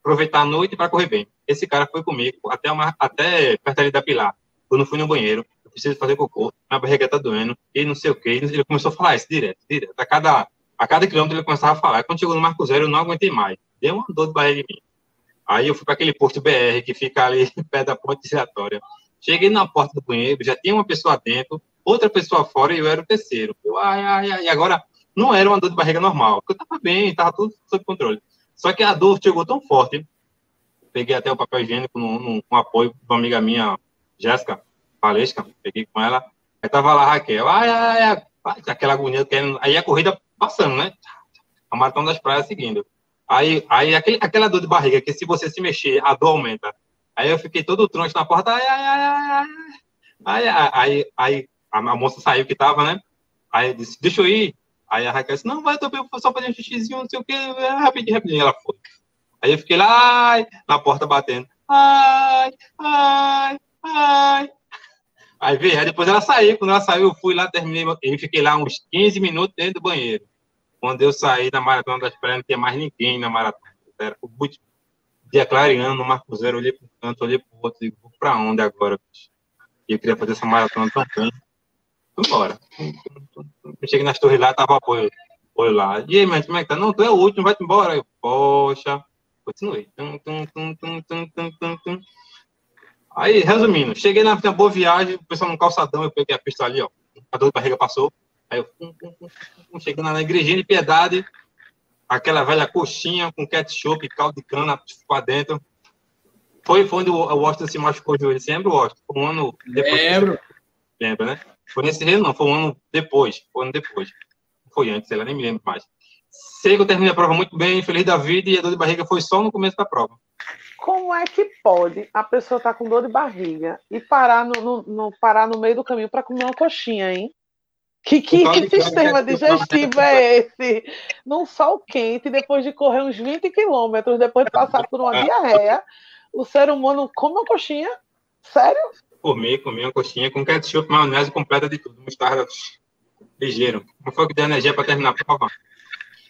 aproveitar a noite para correr bem. Esse cara foi comigo até, uma, até perto ali da Pilar. Quando fui no banheiro, eu preciso fazer cocô, minha barriga tá doendo, e não sei o quê. Ele começou a falar isso direto, direto. A cada, a cada quilômetro ele começava a falar. Quando chegou no Marco Zero, eu não aguentei mais. Deu uma dor de barriga em mim. Aí eu fui para aquele posto BR que fica ali perto da ponte giratória. Cheguei na porta do banheiro, já tinha uma pessoa dentro, outra pessoa fora e eu era o terceiro. Eu, ai, ai, ai. E agora, não era uma dor de barriga normal, porque eu estava bem, estava tudo sob controle. Só que a dor chegou tão forte, peguei até o papel higiênico no, apoio de uma amiga minha, Jéssica Palesca, peguei com ela, aí tava lá Raquel, ai, ai, ai, ai aquela agonia, querendo, aí a corrida passando, né? A maratona das praias seguindo. Aí, aí aquele, aquela dor de barriga, que se você se mexer, a dor aumenta. Aí eu fiquei todo troncho na porta, ai, ai, ai, ai, ai. Aí, aí, aí a, moça saiu que tava, né? Aí disse, deixa eu ir. Aí a Raquel disse, não, vai, tô só fazer um xixizinho, não sei o que, rapidinho, rapidinho. Ela foi. Aí eu fiquei lá, ai, na porta batendo. Ai, ai, ai. Aí veio, aí depois ela saiu. Quando ela saiu, eu fui lá, terminei, e fiquei lá uns 15 minutos dentro do banheiro. Quando eu saí da maratona das praias, não tinha mais ninguém na maratona. Era o último dia clareando, no Marco Zero, olhei para canto, olhei para o outro, digo, para onde agora? E eu queria fazer essa maratona tão bem. Embora. Cheguei nas torres lá, tava apoio, apoio lá. E aí, mas como é que tá? Não, tu é o último, vai-te embora. Eu, poxa, continuei. Tum, tum, tum, tum, tum, tum, tum. Aí, resumindo, cheguei na boa viagem, o pessoal no calçadão, eu peguei a pista ali, ó. A dor de barriga passou. Aí eu cheguei na igrejinha de piedade, aquela velha coxinha com ketchup, caldo de cana para dentro. Foi, foi onde o Washington se machucou de joelho. Você lembra, Washington? Um ano depois. Lembro. Lembra, né? Foi nesse reino, não. Foi um ano depois. Foi um ano depois. Foi antes, ela nem me lembro mais. Sei que eu terminei a prova muito bem, feliz da vida, e a dor de barriga foi só no começo da prova. Como é que pode a pessoa estar tá com dor de barriga e parar no, no, no parar no meio do caminho para comer uma coxinha, hein? Que, que, que sistema digestivo é esse? Num sol quente, depois de correr uns 20 quilômetros, depois de passar por uma diarreia, o ser humano come uma coxinha? Sério? Comi, comi uma coxinha com ketchup, maionese completa de tudo, mostarda ligeiro. Não foi que deu energia para terminar a prova.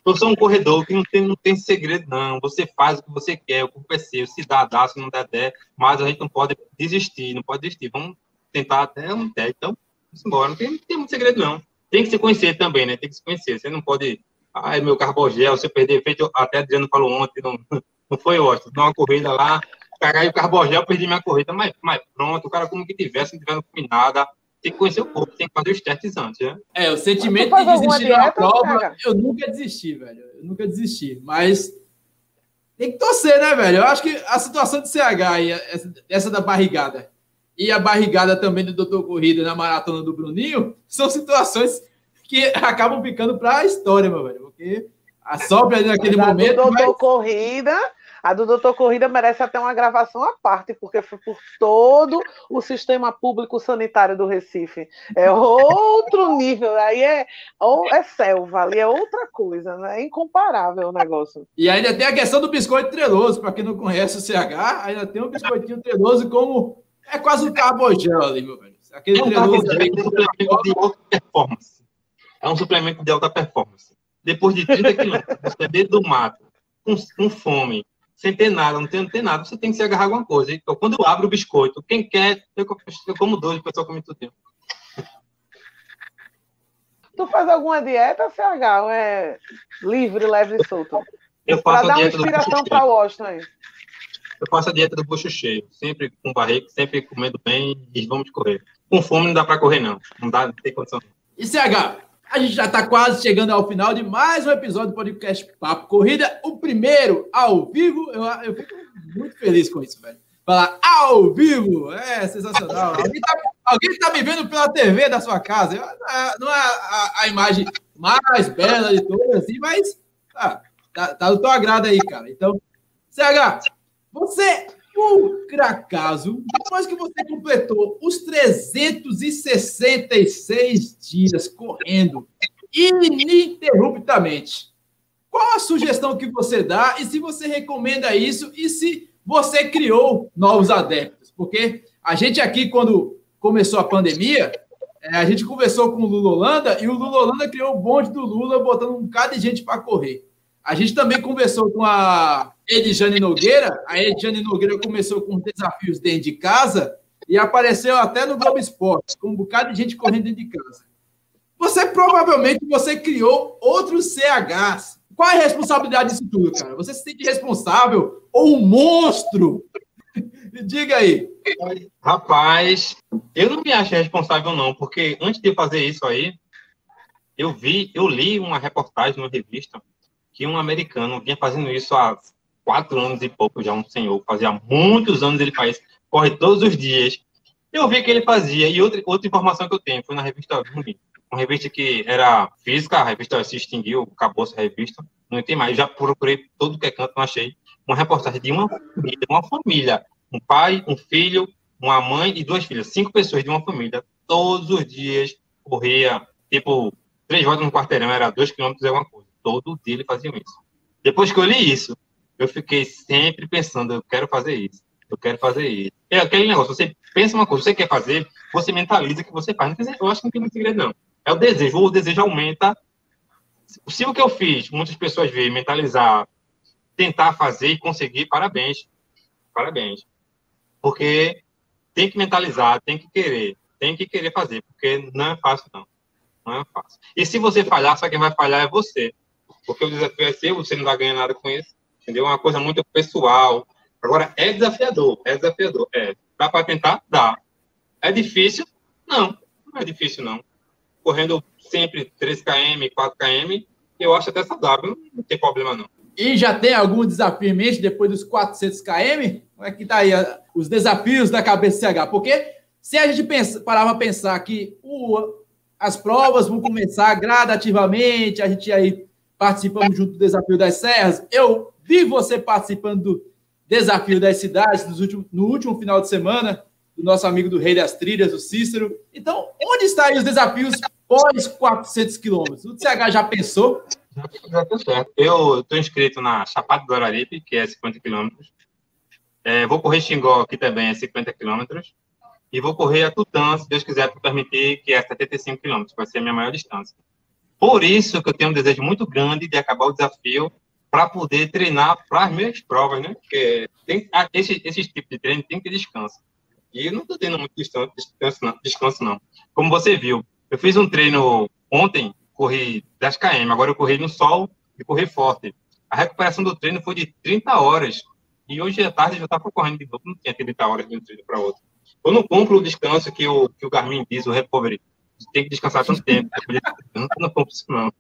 Eu sou um corredor que não tem, não tem segredo, não. Você faz o que você quer, o corpo é seu. Se dá, dá, se não der, der. Mas a gente não pode desistir, não pode desistir. Vamos tentar até um até. Então, vamos embora. Não tem, não tem muito segredo, não. Tem que se conhecer também, né? Tem que se conhecer. Você não pode. Ai, meu carbogel, se eu perder, feito, até Adriano falou ontem, não, não foi ótimo. Dá uma corrida lá, cagar o carbogel, perdi minha corrida, mas, mas pronto, o cara como que tivesse, não tiver combinada, tem que conhecer o corpo, tem que fazer os testes antes, né? É, o sentimento de desistir da prova, eu nunca desisti, velho. Eu nunca desisti, mas tem que torcer, né, velho? Eu acho que a situação de CH aí, essa da barrigada, e a barrigada também do Doutor Corrida na maratona do Bruninho são situações que acabam ficando para a história, meu velho. Porque a sobra naquele Mas momento. Doutor mas... Corrida, a do Doutor Corrida merece até uma gravação à parte, porque foi por todo o sistema público sanitário do Recife. É outro nível, aí é, é selva, ali é outra coisa, né? É incomparável o negócio. E ainda tem a questão do biscoito treloso, para quem não conhece o CH, ainda tem um biscoitinho treloso como é quase um carbogel ali, meu velho. Aquele é um, carbogel, é um suplemento de alta performance. É um suplemento de alta performance. Depois de 30 quilômetros, você dentro do mato, com, com fome, sem ter nada, não tem, não tem nada, você tem que se agarrar alguma coisa. Então, quando eu abro o biscoito, quem quer, eu, eu como dois, o pessoal come tudo. Tu faz alguma dieta, CH? Ou é livre, leve e solto? Eu faço pra dar uma inspiração para o Washington aí. Eu faço a dieta do bucho cheio, sempre com barriga, sempre comendo bem e vamos correr. Com fome não dá para correr, não. Não dá, não tem condição. E CH, a gente já está quase chegando ao final de mais um episódio do podcast Papo Corrida, o primeiro ao vivo. Eu, eu fico muito feliz com isso, velho. Falar ao vivo, é sensacional. Alguém tá, alguém tá me vendo pela TV da sua casa. Não é a, a, imagem mais bela de todas, assim, mas ah, tá, tá do teu agrado aí, cara. Então, CH, você, por acaso, depois que você completou os 366 dias correndo ininterruptamente, qual a sugestão que você dá e se você recomenda isso e se você criou novos adeptos? Porque a gente aqui, quando começou a pandemia, é, a gente conversou com o Lula Holanda e o Lula Holanda criou o bonde do Lula botando um bocado de gente para correr. A gente também conversou com a Edjane Nogueira. A Edjane Nogueira começou com desafios dentro de casa e apareceu até no Globo Esporte, com um bocado de gente correndo dentro de casa. Você provavelmente você criou outros CHs. Qual é a responsabilidade disso tudo, cara? Você se sente responsável ou um monstro? Diga aí. Rapaz, eu não me acho responsável, não, porque antes de fazer isso aí, eu vi, eu li uma reportagem numa revista que um americano vinha fazendo isso há quatro anos e pouco, já um senhor, fazia muitos anos ele faz, corre todos os dias. Eu vi que ele fazia, e outra, outra informação que eu tenho foi na revista Vumi, uma revista que era física, a revista se extinguiu, acabou essa revista, não tem mais, já procurei todo que é canto, não achei, uma reportagem de uma família, uma família, um pai, um filho, uma mãe e duas filhas, cinco pessoas de uma família, todos os dias corria, tipo, três voltas no quarteirão, era dois quilômetros alguma coisa todo dia ele fazia isso. Depois que eu li isso, eu fiquei sempre pensando, eu quero fazer isso, eu quero fazer isso. É aquele negócio, você pensa uma coisa, você quer fazer, você mentaliza que você faz. Eu acho que não tem muito segredo, não. É o desejo, o desejo aumenta. Se o que eu fiz, muitas pessoas veem, mentalizar, tentar fazer e conseguir, parabéns. Parabéns. Porque tem que mentalizar, tem que querer, tem que querer fazer, porque não é fácil, não. Não é fácil. E se você falhar, só quem vai falhar é você porque o desafio é seu, você não vai ganhar nada com isso, entendeu? É uma coisa muito pessoal. Agora, é desafiador, é desafiador, é. Dá para tentar? Dá. É difícil? Não, não é difícil, não. Correndo sempre 3 km, 4 km, eu acho até saudável, não tem problema, não. E já tem algum desafio em mente depois dos 400 km? Como é que tá aí os desafios da cabeça CH? Porque se a gente pensa, parava a pensar que as provas vão começar gradativamente, a gente aí participamos junto do Desafio das Serras. Eu vi você participando do Desafio das Cidades no último, final de semana, do nosso amigo do Rei das Trilhas, o Cícero. Então, onde estão aí os desafios após 400 quilômetros. O CH já pensou? Já. Eu estou inscrito na Chapada do Araripe, que é 50 quilômetros. É, vou correr Xingó, que também é 50 quilômetros. E vou correr a Tutã, se Deus quiser permitir, que é 75 quilômetros. Vai ser a minha maior distância. Por isso que eu tenho um desejo muito grande de acabar o desafio para poder treinar para as minhas provas, né? Porque tem, ah, esse, esse tipo de treino tem que descanso. E eu não estou tendo muito descanso, descanso, não, descanso, não. Como você viu, eu fiz um treino ontem, corri 10 km, agora eu corri no sol e corri forte. A recuperação do treino foi de 30 horas. E hoje à tarde eu já estava correndo de novo, não tinha 30 horas de um treino para outro. Eu não cumpro o descanso que o, que o Garmin diz, o recovery. Tem que descansar tanto tempo. Eu não cumpro isso, não.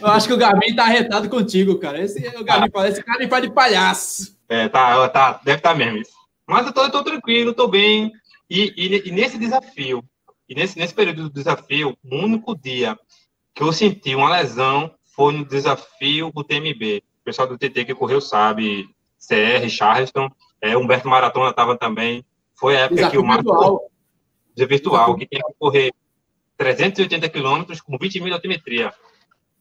Eu acho que o Garmin tá arretado contigo, cara. Esse, o Garmin parece cara de de palhaço. É, tá, tá, deve estar tá mesmo isso. Mas eu tô, eu tô tranquilo, tô bem. E, e, e, nesse desafio, e nesse, nesse período do desafio, o único dia que eu senti uma lesão foi no desafio do TMB. O pessoal do TT que correu sabe, CR, Charleston, é, Humberto Maratona estava também. Foi a época desafio que o Marco. Virtual. Virtual, que tinha que correr 380 quilômetros com 20 mil de altimetria.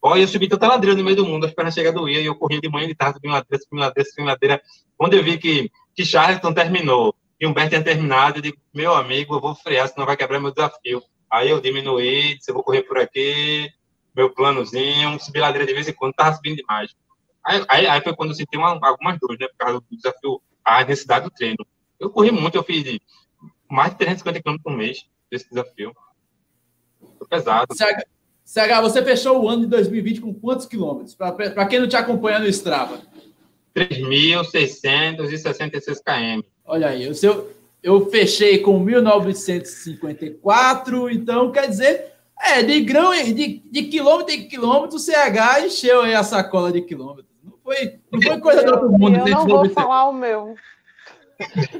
Olha, eu subi tanta ladeira no meio do mundo, as pernas chegaram doía, e eu corria de manhã e de tarde, subindo ladeira, subindo ladeira, subindo ladeira. Quando eu vi que, que Charlton terminou e Humberto tinha terminado, eu digo, meu amigo, eu vou frear, senão vai quebrar meu desafio. Aí eu diminuí, disse, eu vou correr por aqui, meu planozinho, subir ladeira de vez em quando, tava subindo demais. Aí, aí, aí foi quando eu senti uma, algumas dores, né, por causa do desafio, a necessidade do treino. Eu corri muito, eu fiz mais de 350 km por mês desse desafio. Foi pesado. CH, você fechou o ano de 2020 com quantos quilômetros? Para quem não te acompanha no Strava. 3.666 km. Olha aí, o seu, eu fechei com 1.954, então quer dizer, é, de grão, de, de quilômetro em quilômetro, o CH encheu aí a sacola de quilômetros. Não foi, não foi coisa do outro mundo. Eu não vou falar o meu.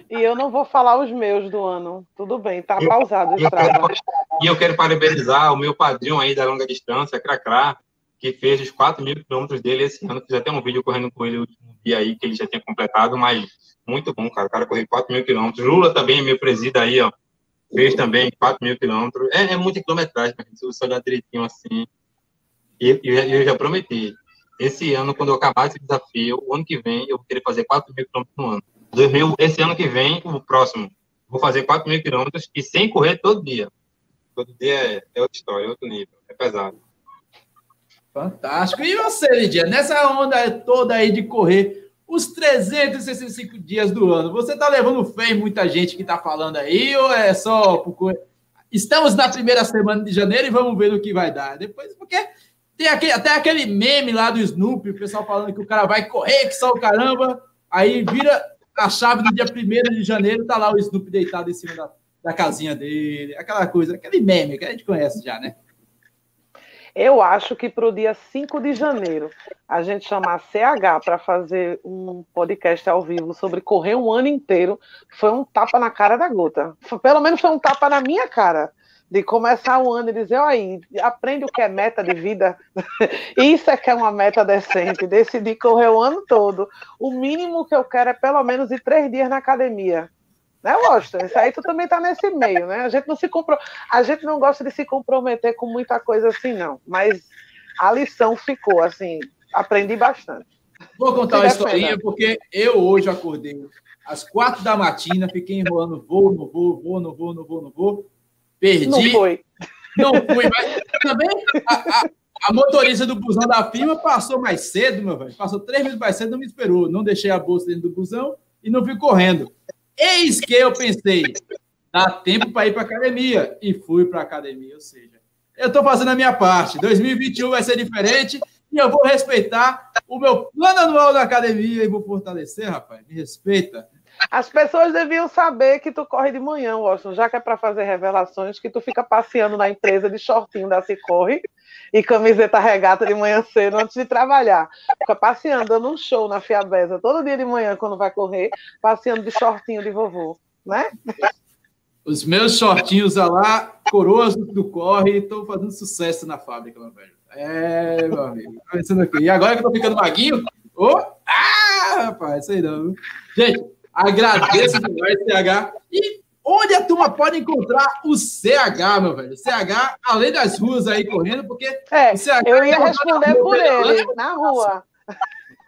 E eu não vou falar os meus do ano. Tudo bem, tá pausado o Strava. E eu quero parabenizar o meu padrinho aí da longa distância, Cracrá, que fez os 4 mil quilômetros dele esse ano. Fiz até um vídeo correndo com ele no último dia aí, que ele já tinha completado, mas muito bom, cara. O cara correu 4 mil quilômetros. Lula também, meu presida aí, ó. Fez também 4 mil quilômetros. É, é muita quilometragem, se você olhar direitinho assim. E, e eu já prometi. Esse ano, quando eu acabar esse desafio, o ano que vem, eu vou querer fazer 4 mil quilômetros no ano. 2000, esse ano que vem, o próximo, vou fazer 4 mil quilômetros e sem correr todo dia. Todo dia é, é outra história, é outro nível, é pesado. Fantástico. E você, Lidia, nessa onda toda aí de correr os 365 dias do ano, você tá levando fé em muita gente que tá falando aí ou é só por... Estamos na primeira semana de janeiro e vamos ver o que vai dar. Depois, porque tem aquele, até aquele meme lá do Snoopy, o pessoal falando que o cara vai correr, que só o caramba, aí vira a chave do dia 1 de janeiro, tá lá o Snoopy deitado em cima da, da casinha dele, aquela coisa, aquele meme que a gente conhece já, né? Eu acho que para o dia 5 de janeiro a gente chamar CH para fazer um podcast ao vivo sobre correr um ano inteiro foi um tapa na cara da gota. Pelo menos foi um tapa na minha cara de começar o ano e dizer, aí, aprende o que é meta de vida. Isso é que é uma meta decente, decidir correr o ano todo. O mínimo que eu quero é pelo menos ir três dias na academia. Né, Washington? Isso aí tu também tá nesse meio, né? A gente não se compro... a gente não gosta de se comprometer com muita coisa assim, não. Mas a lição ficou, assim, aprendi bastante. Vou contar uma historinha, porque eu hoje acordei às quatro da matina, fiquei enrolando voo, no voo, voo, no voo, no voo, no voo. Perdi. Não foi. Não fui, mas também a, a, a, motorista do busão da firma passou mais cedo, meu velho. Passou três minutos mais cedo, não me esperou. Não deixei a bolsa dentro do busão e não fui correndo. Eis que eu pensei, dá tempo para ir para academia. E fui para academia, ou seja, eu estou fazendo a minha parte. 2021 vai ser diferente e eu vou respeitar o meu plano anual da academia e vou fortalecer, rapaz. Me respeita. As pessoas deviam saber que tu corre de manhã, Washington, já que é para fazer revelações, que tu fica passeando na empresa de shortinho da Cicorre e camiseta regata de manhã cedo antes de trabalhar. Fica passeando, dando um show na Fiabesa todo dia de manhã quando vai correr, passeando de shortinho de vovô, né? Os meus shortinhos lá, coroas do corre, estão fazendo sucesso na fábrica, meu velho. É, meu amigo. Tá aqui. E agora que eu tô ficando maguinho, oh, ah, rapaz, aí não. Gente, Agradeço demais, TH. E Onde a turma pode encontrar o CH, meu velho? CH, além das ruas aí correndo, porque. É, CH eu ia responder por ele, na rua.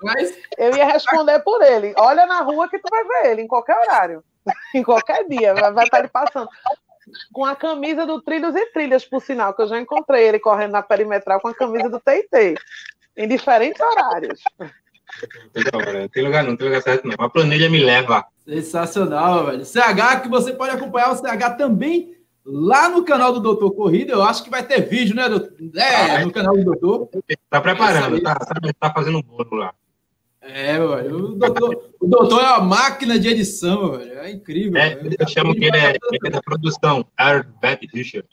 Mas... Eu ia responder por ele. Olha na rua que tu vai ver ele, em qualquer horário. em qualquer dia, vai estar ele passando. Com a camisa do Trilhos e Trilhas, por sinal, que eu já encontrei ele correndo na perimetral com a camisa do TIT. Em diferentes horários. Não tem lugar não, tem lugar certo não. A planilha me leva. Sensacional, velho. CH, que você pode acompanhar o CH também lá no canal do Doutor Corrida. Eu acho que vai ter vídeo, né? Do... É, no canal do Doutor. Tá preparando, tá, tá, fazendo um bolo lá. É, velho. O doutor, o doutor é uma máquina de edição, velho. É incrível. É, eu chamo que ele é, ele é da produção. Herbert Richard.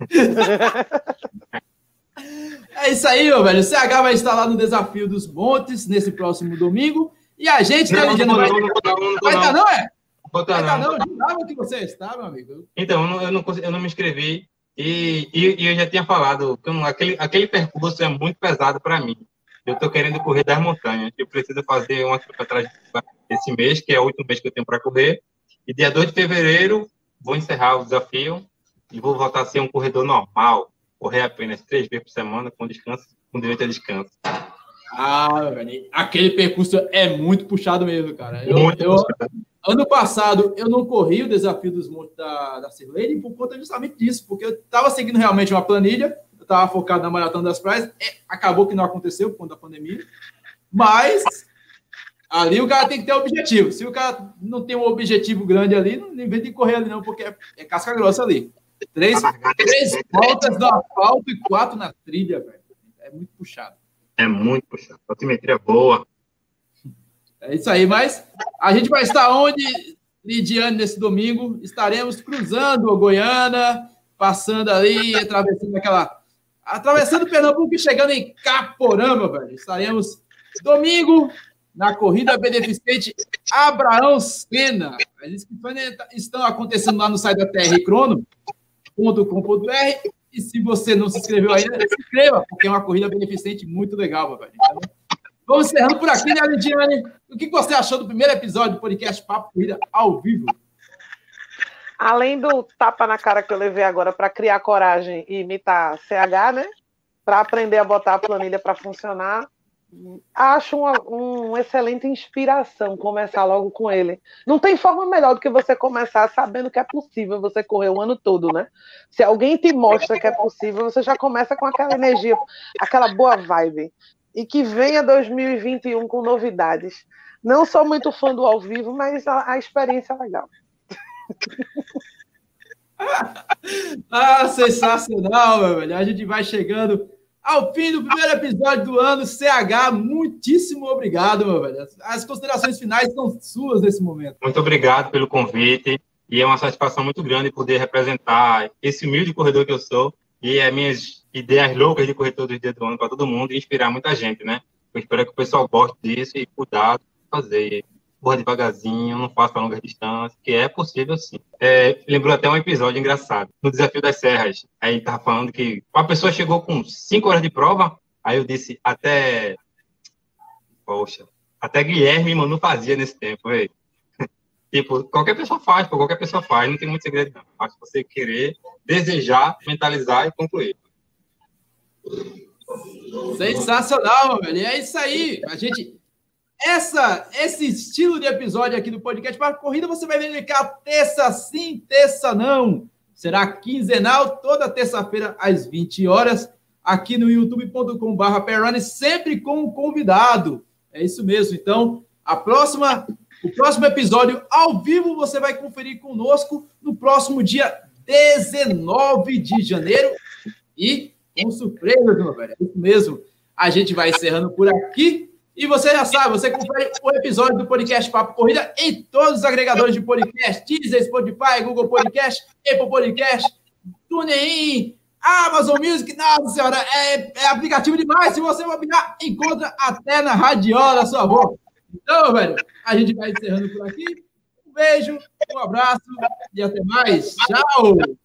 É isso aí, meu velho. O CH vai estar lá no Desafio dos Montes nesse próximo domingo. E a gente, né, Lidiano? Vai, vai estar, não, é? Vai estar, não. Jurava que você está, meu amigo. Então, eu não, eu não, eu não me inscrevi. E, e, e, eu já tinha falado que não, aquele, aquele percurso é muito pesado para mim. Eu estou querendo correr das montanhas. Eu preciso fazer uma quilometragem esse mês, que é o último mês que eu tenho para correr. E dia 2 de fevereiro, vou encerrar o desafio e vou voltar a ser um corredor normal, correr apenas três vezes por semana, com descanso, com direito a descanso. Ah, velho, aquele percurso é muito puxado mesmo, cara. Eu, muito eu, ano passado eu não corri o desafio dos montes da, da Sirlene por conta justamente disso, porque eu estava seguindo realmente uma planilha, eu estava focado na maratona das praias, é, acabou que não aconteceu por conta da pandemia, mas ali o cara tem que ter objetivo. Se o cara não tem um objetivo grande ali, não inventa de correr ali não, porque é, é casca grossa ali. Três, três voltas no asfalto e quatro na trilha, velho. É muito puxado. É muito puxado. Altimetria boa. É isso aí, mas a gente vai estar onde, Lidiane, nesse domingo? Estaremos cruzando a Goiânia, passando ali, atravessando aquela. Atravessando Pernambuco e chegando em Caporama, velho. Estaremos domingo na corrida beneficente Abraão Senna. As inscrições estão acontecendo lá no site da TR Crono com.br E se você não se inscreveu ainda, se inscreva, porque é uma corrida beneficente muito legal, papai. Então, vamos encerrando por aqui, né, Lidiane? O que você achou do primeiro episódio do podcast Papo Corrida ao vivo? Além do tapa na cara que eu levei agora para criar coragem e imitar CH, né? Para aprender a botar a planilha para funcionar, acho uma, uma excelente inspiração começar logo com ele. Não tem forma melhor do que você começar sabendo que é possível você correr o ano todo, né? Se alguém te mostra que é possível, você já começa com aquela energia, aquela boa vibe. E que venha 2021 com novidades. Não sou muito fã do ao vivo, mas a, a experiência é legal. ah, sensacional, meu velho. A gente vai chegando ao fim do primeiro episódio do ano, CH, muitíssimo obrigado, meu velho. As considerações finais são suas nesse momento. Muito obrigado pelo convite. E é uma satisfação muito grande poder representar esse humilde corredor que eu sou e as minhas ideias loucas de correr todos os dias do ano para todo mundo e inspirar muita gente, né? Eu espero que o pessoal goste disso e cuidado fazer corra devagarzinho, não faça longas distâncias, que é possível sim. É, lembrou até um episódio engraçado, no Desafio das Serras. Aí tava falando que a pessoa chegou com cinco horas de prova, aí eu disse, até. Poxa, até Guilherme Manu fazia nesse tempo. Tipo, qualquer pessoa faz, qualquer pessoa faz, não tem muito segredo, não. Basta você querer, desejar, mentalizar e concluir. Sensacional, velho. É isso aí. A gente essa, esse estilo de episódio aqui do podcast para corrida você vai verificar terça sim, terça não. Será quinzenal, toda terça-feira às 20 horas, aqui no youtube.com.br sempre com um convidado. É isso mesmo. Então, a próxima, o próximo episódio ao vivo você vai conferir conosco no próximo dia 19 de janeiro. E com surpresa, meu velho. É isso mesmo. A gente vai encerrando por aqui. E você já sabe, você confere o episódio do podcast Papo Corrida em todos os agregadores de podcast, Deezer, Spotify, Google Podcast, Apple Podcast, TuneIn, Amazon Music, nossa senhora, é, é aplicativo demais. Se você bobear, encontra até na radiola, sua voz. Então, velho, a gente vai encerrando por aqui. Um beijo, um abraço e até mais. Tchau!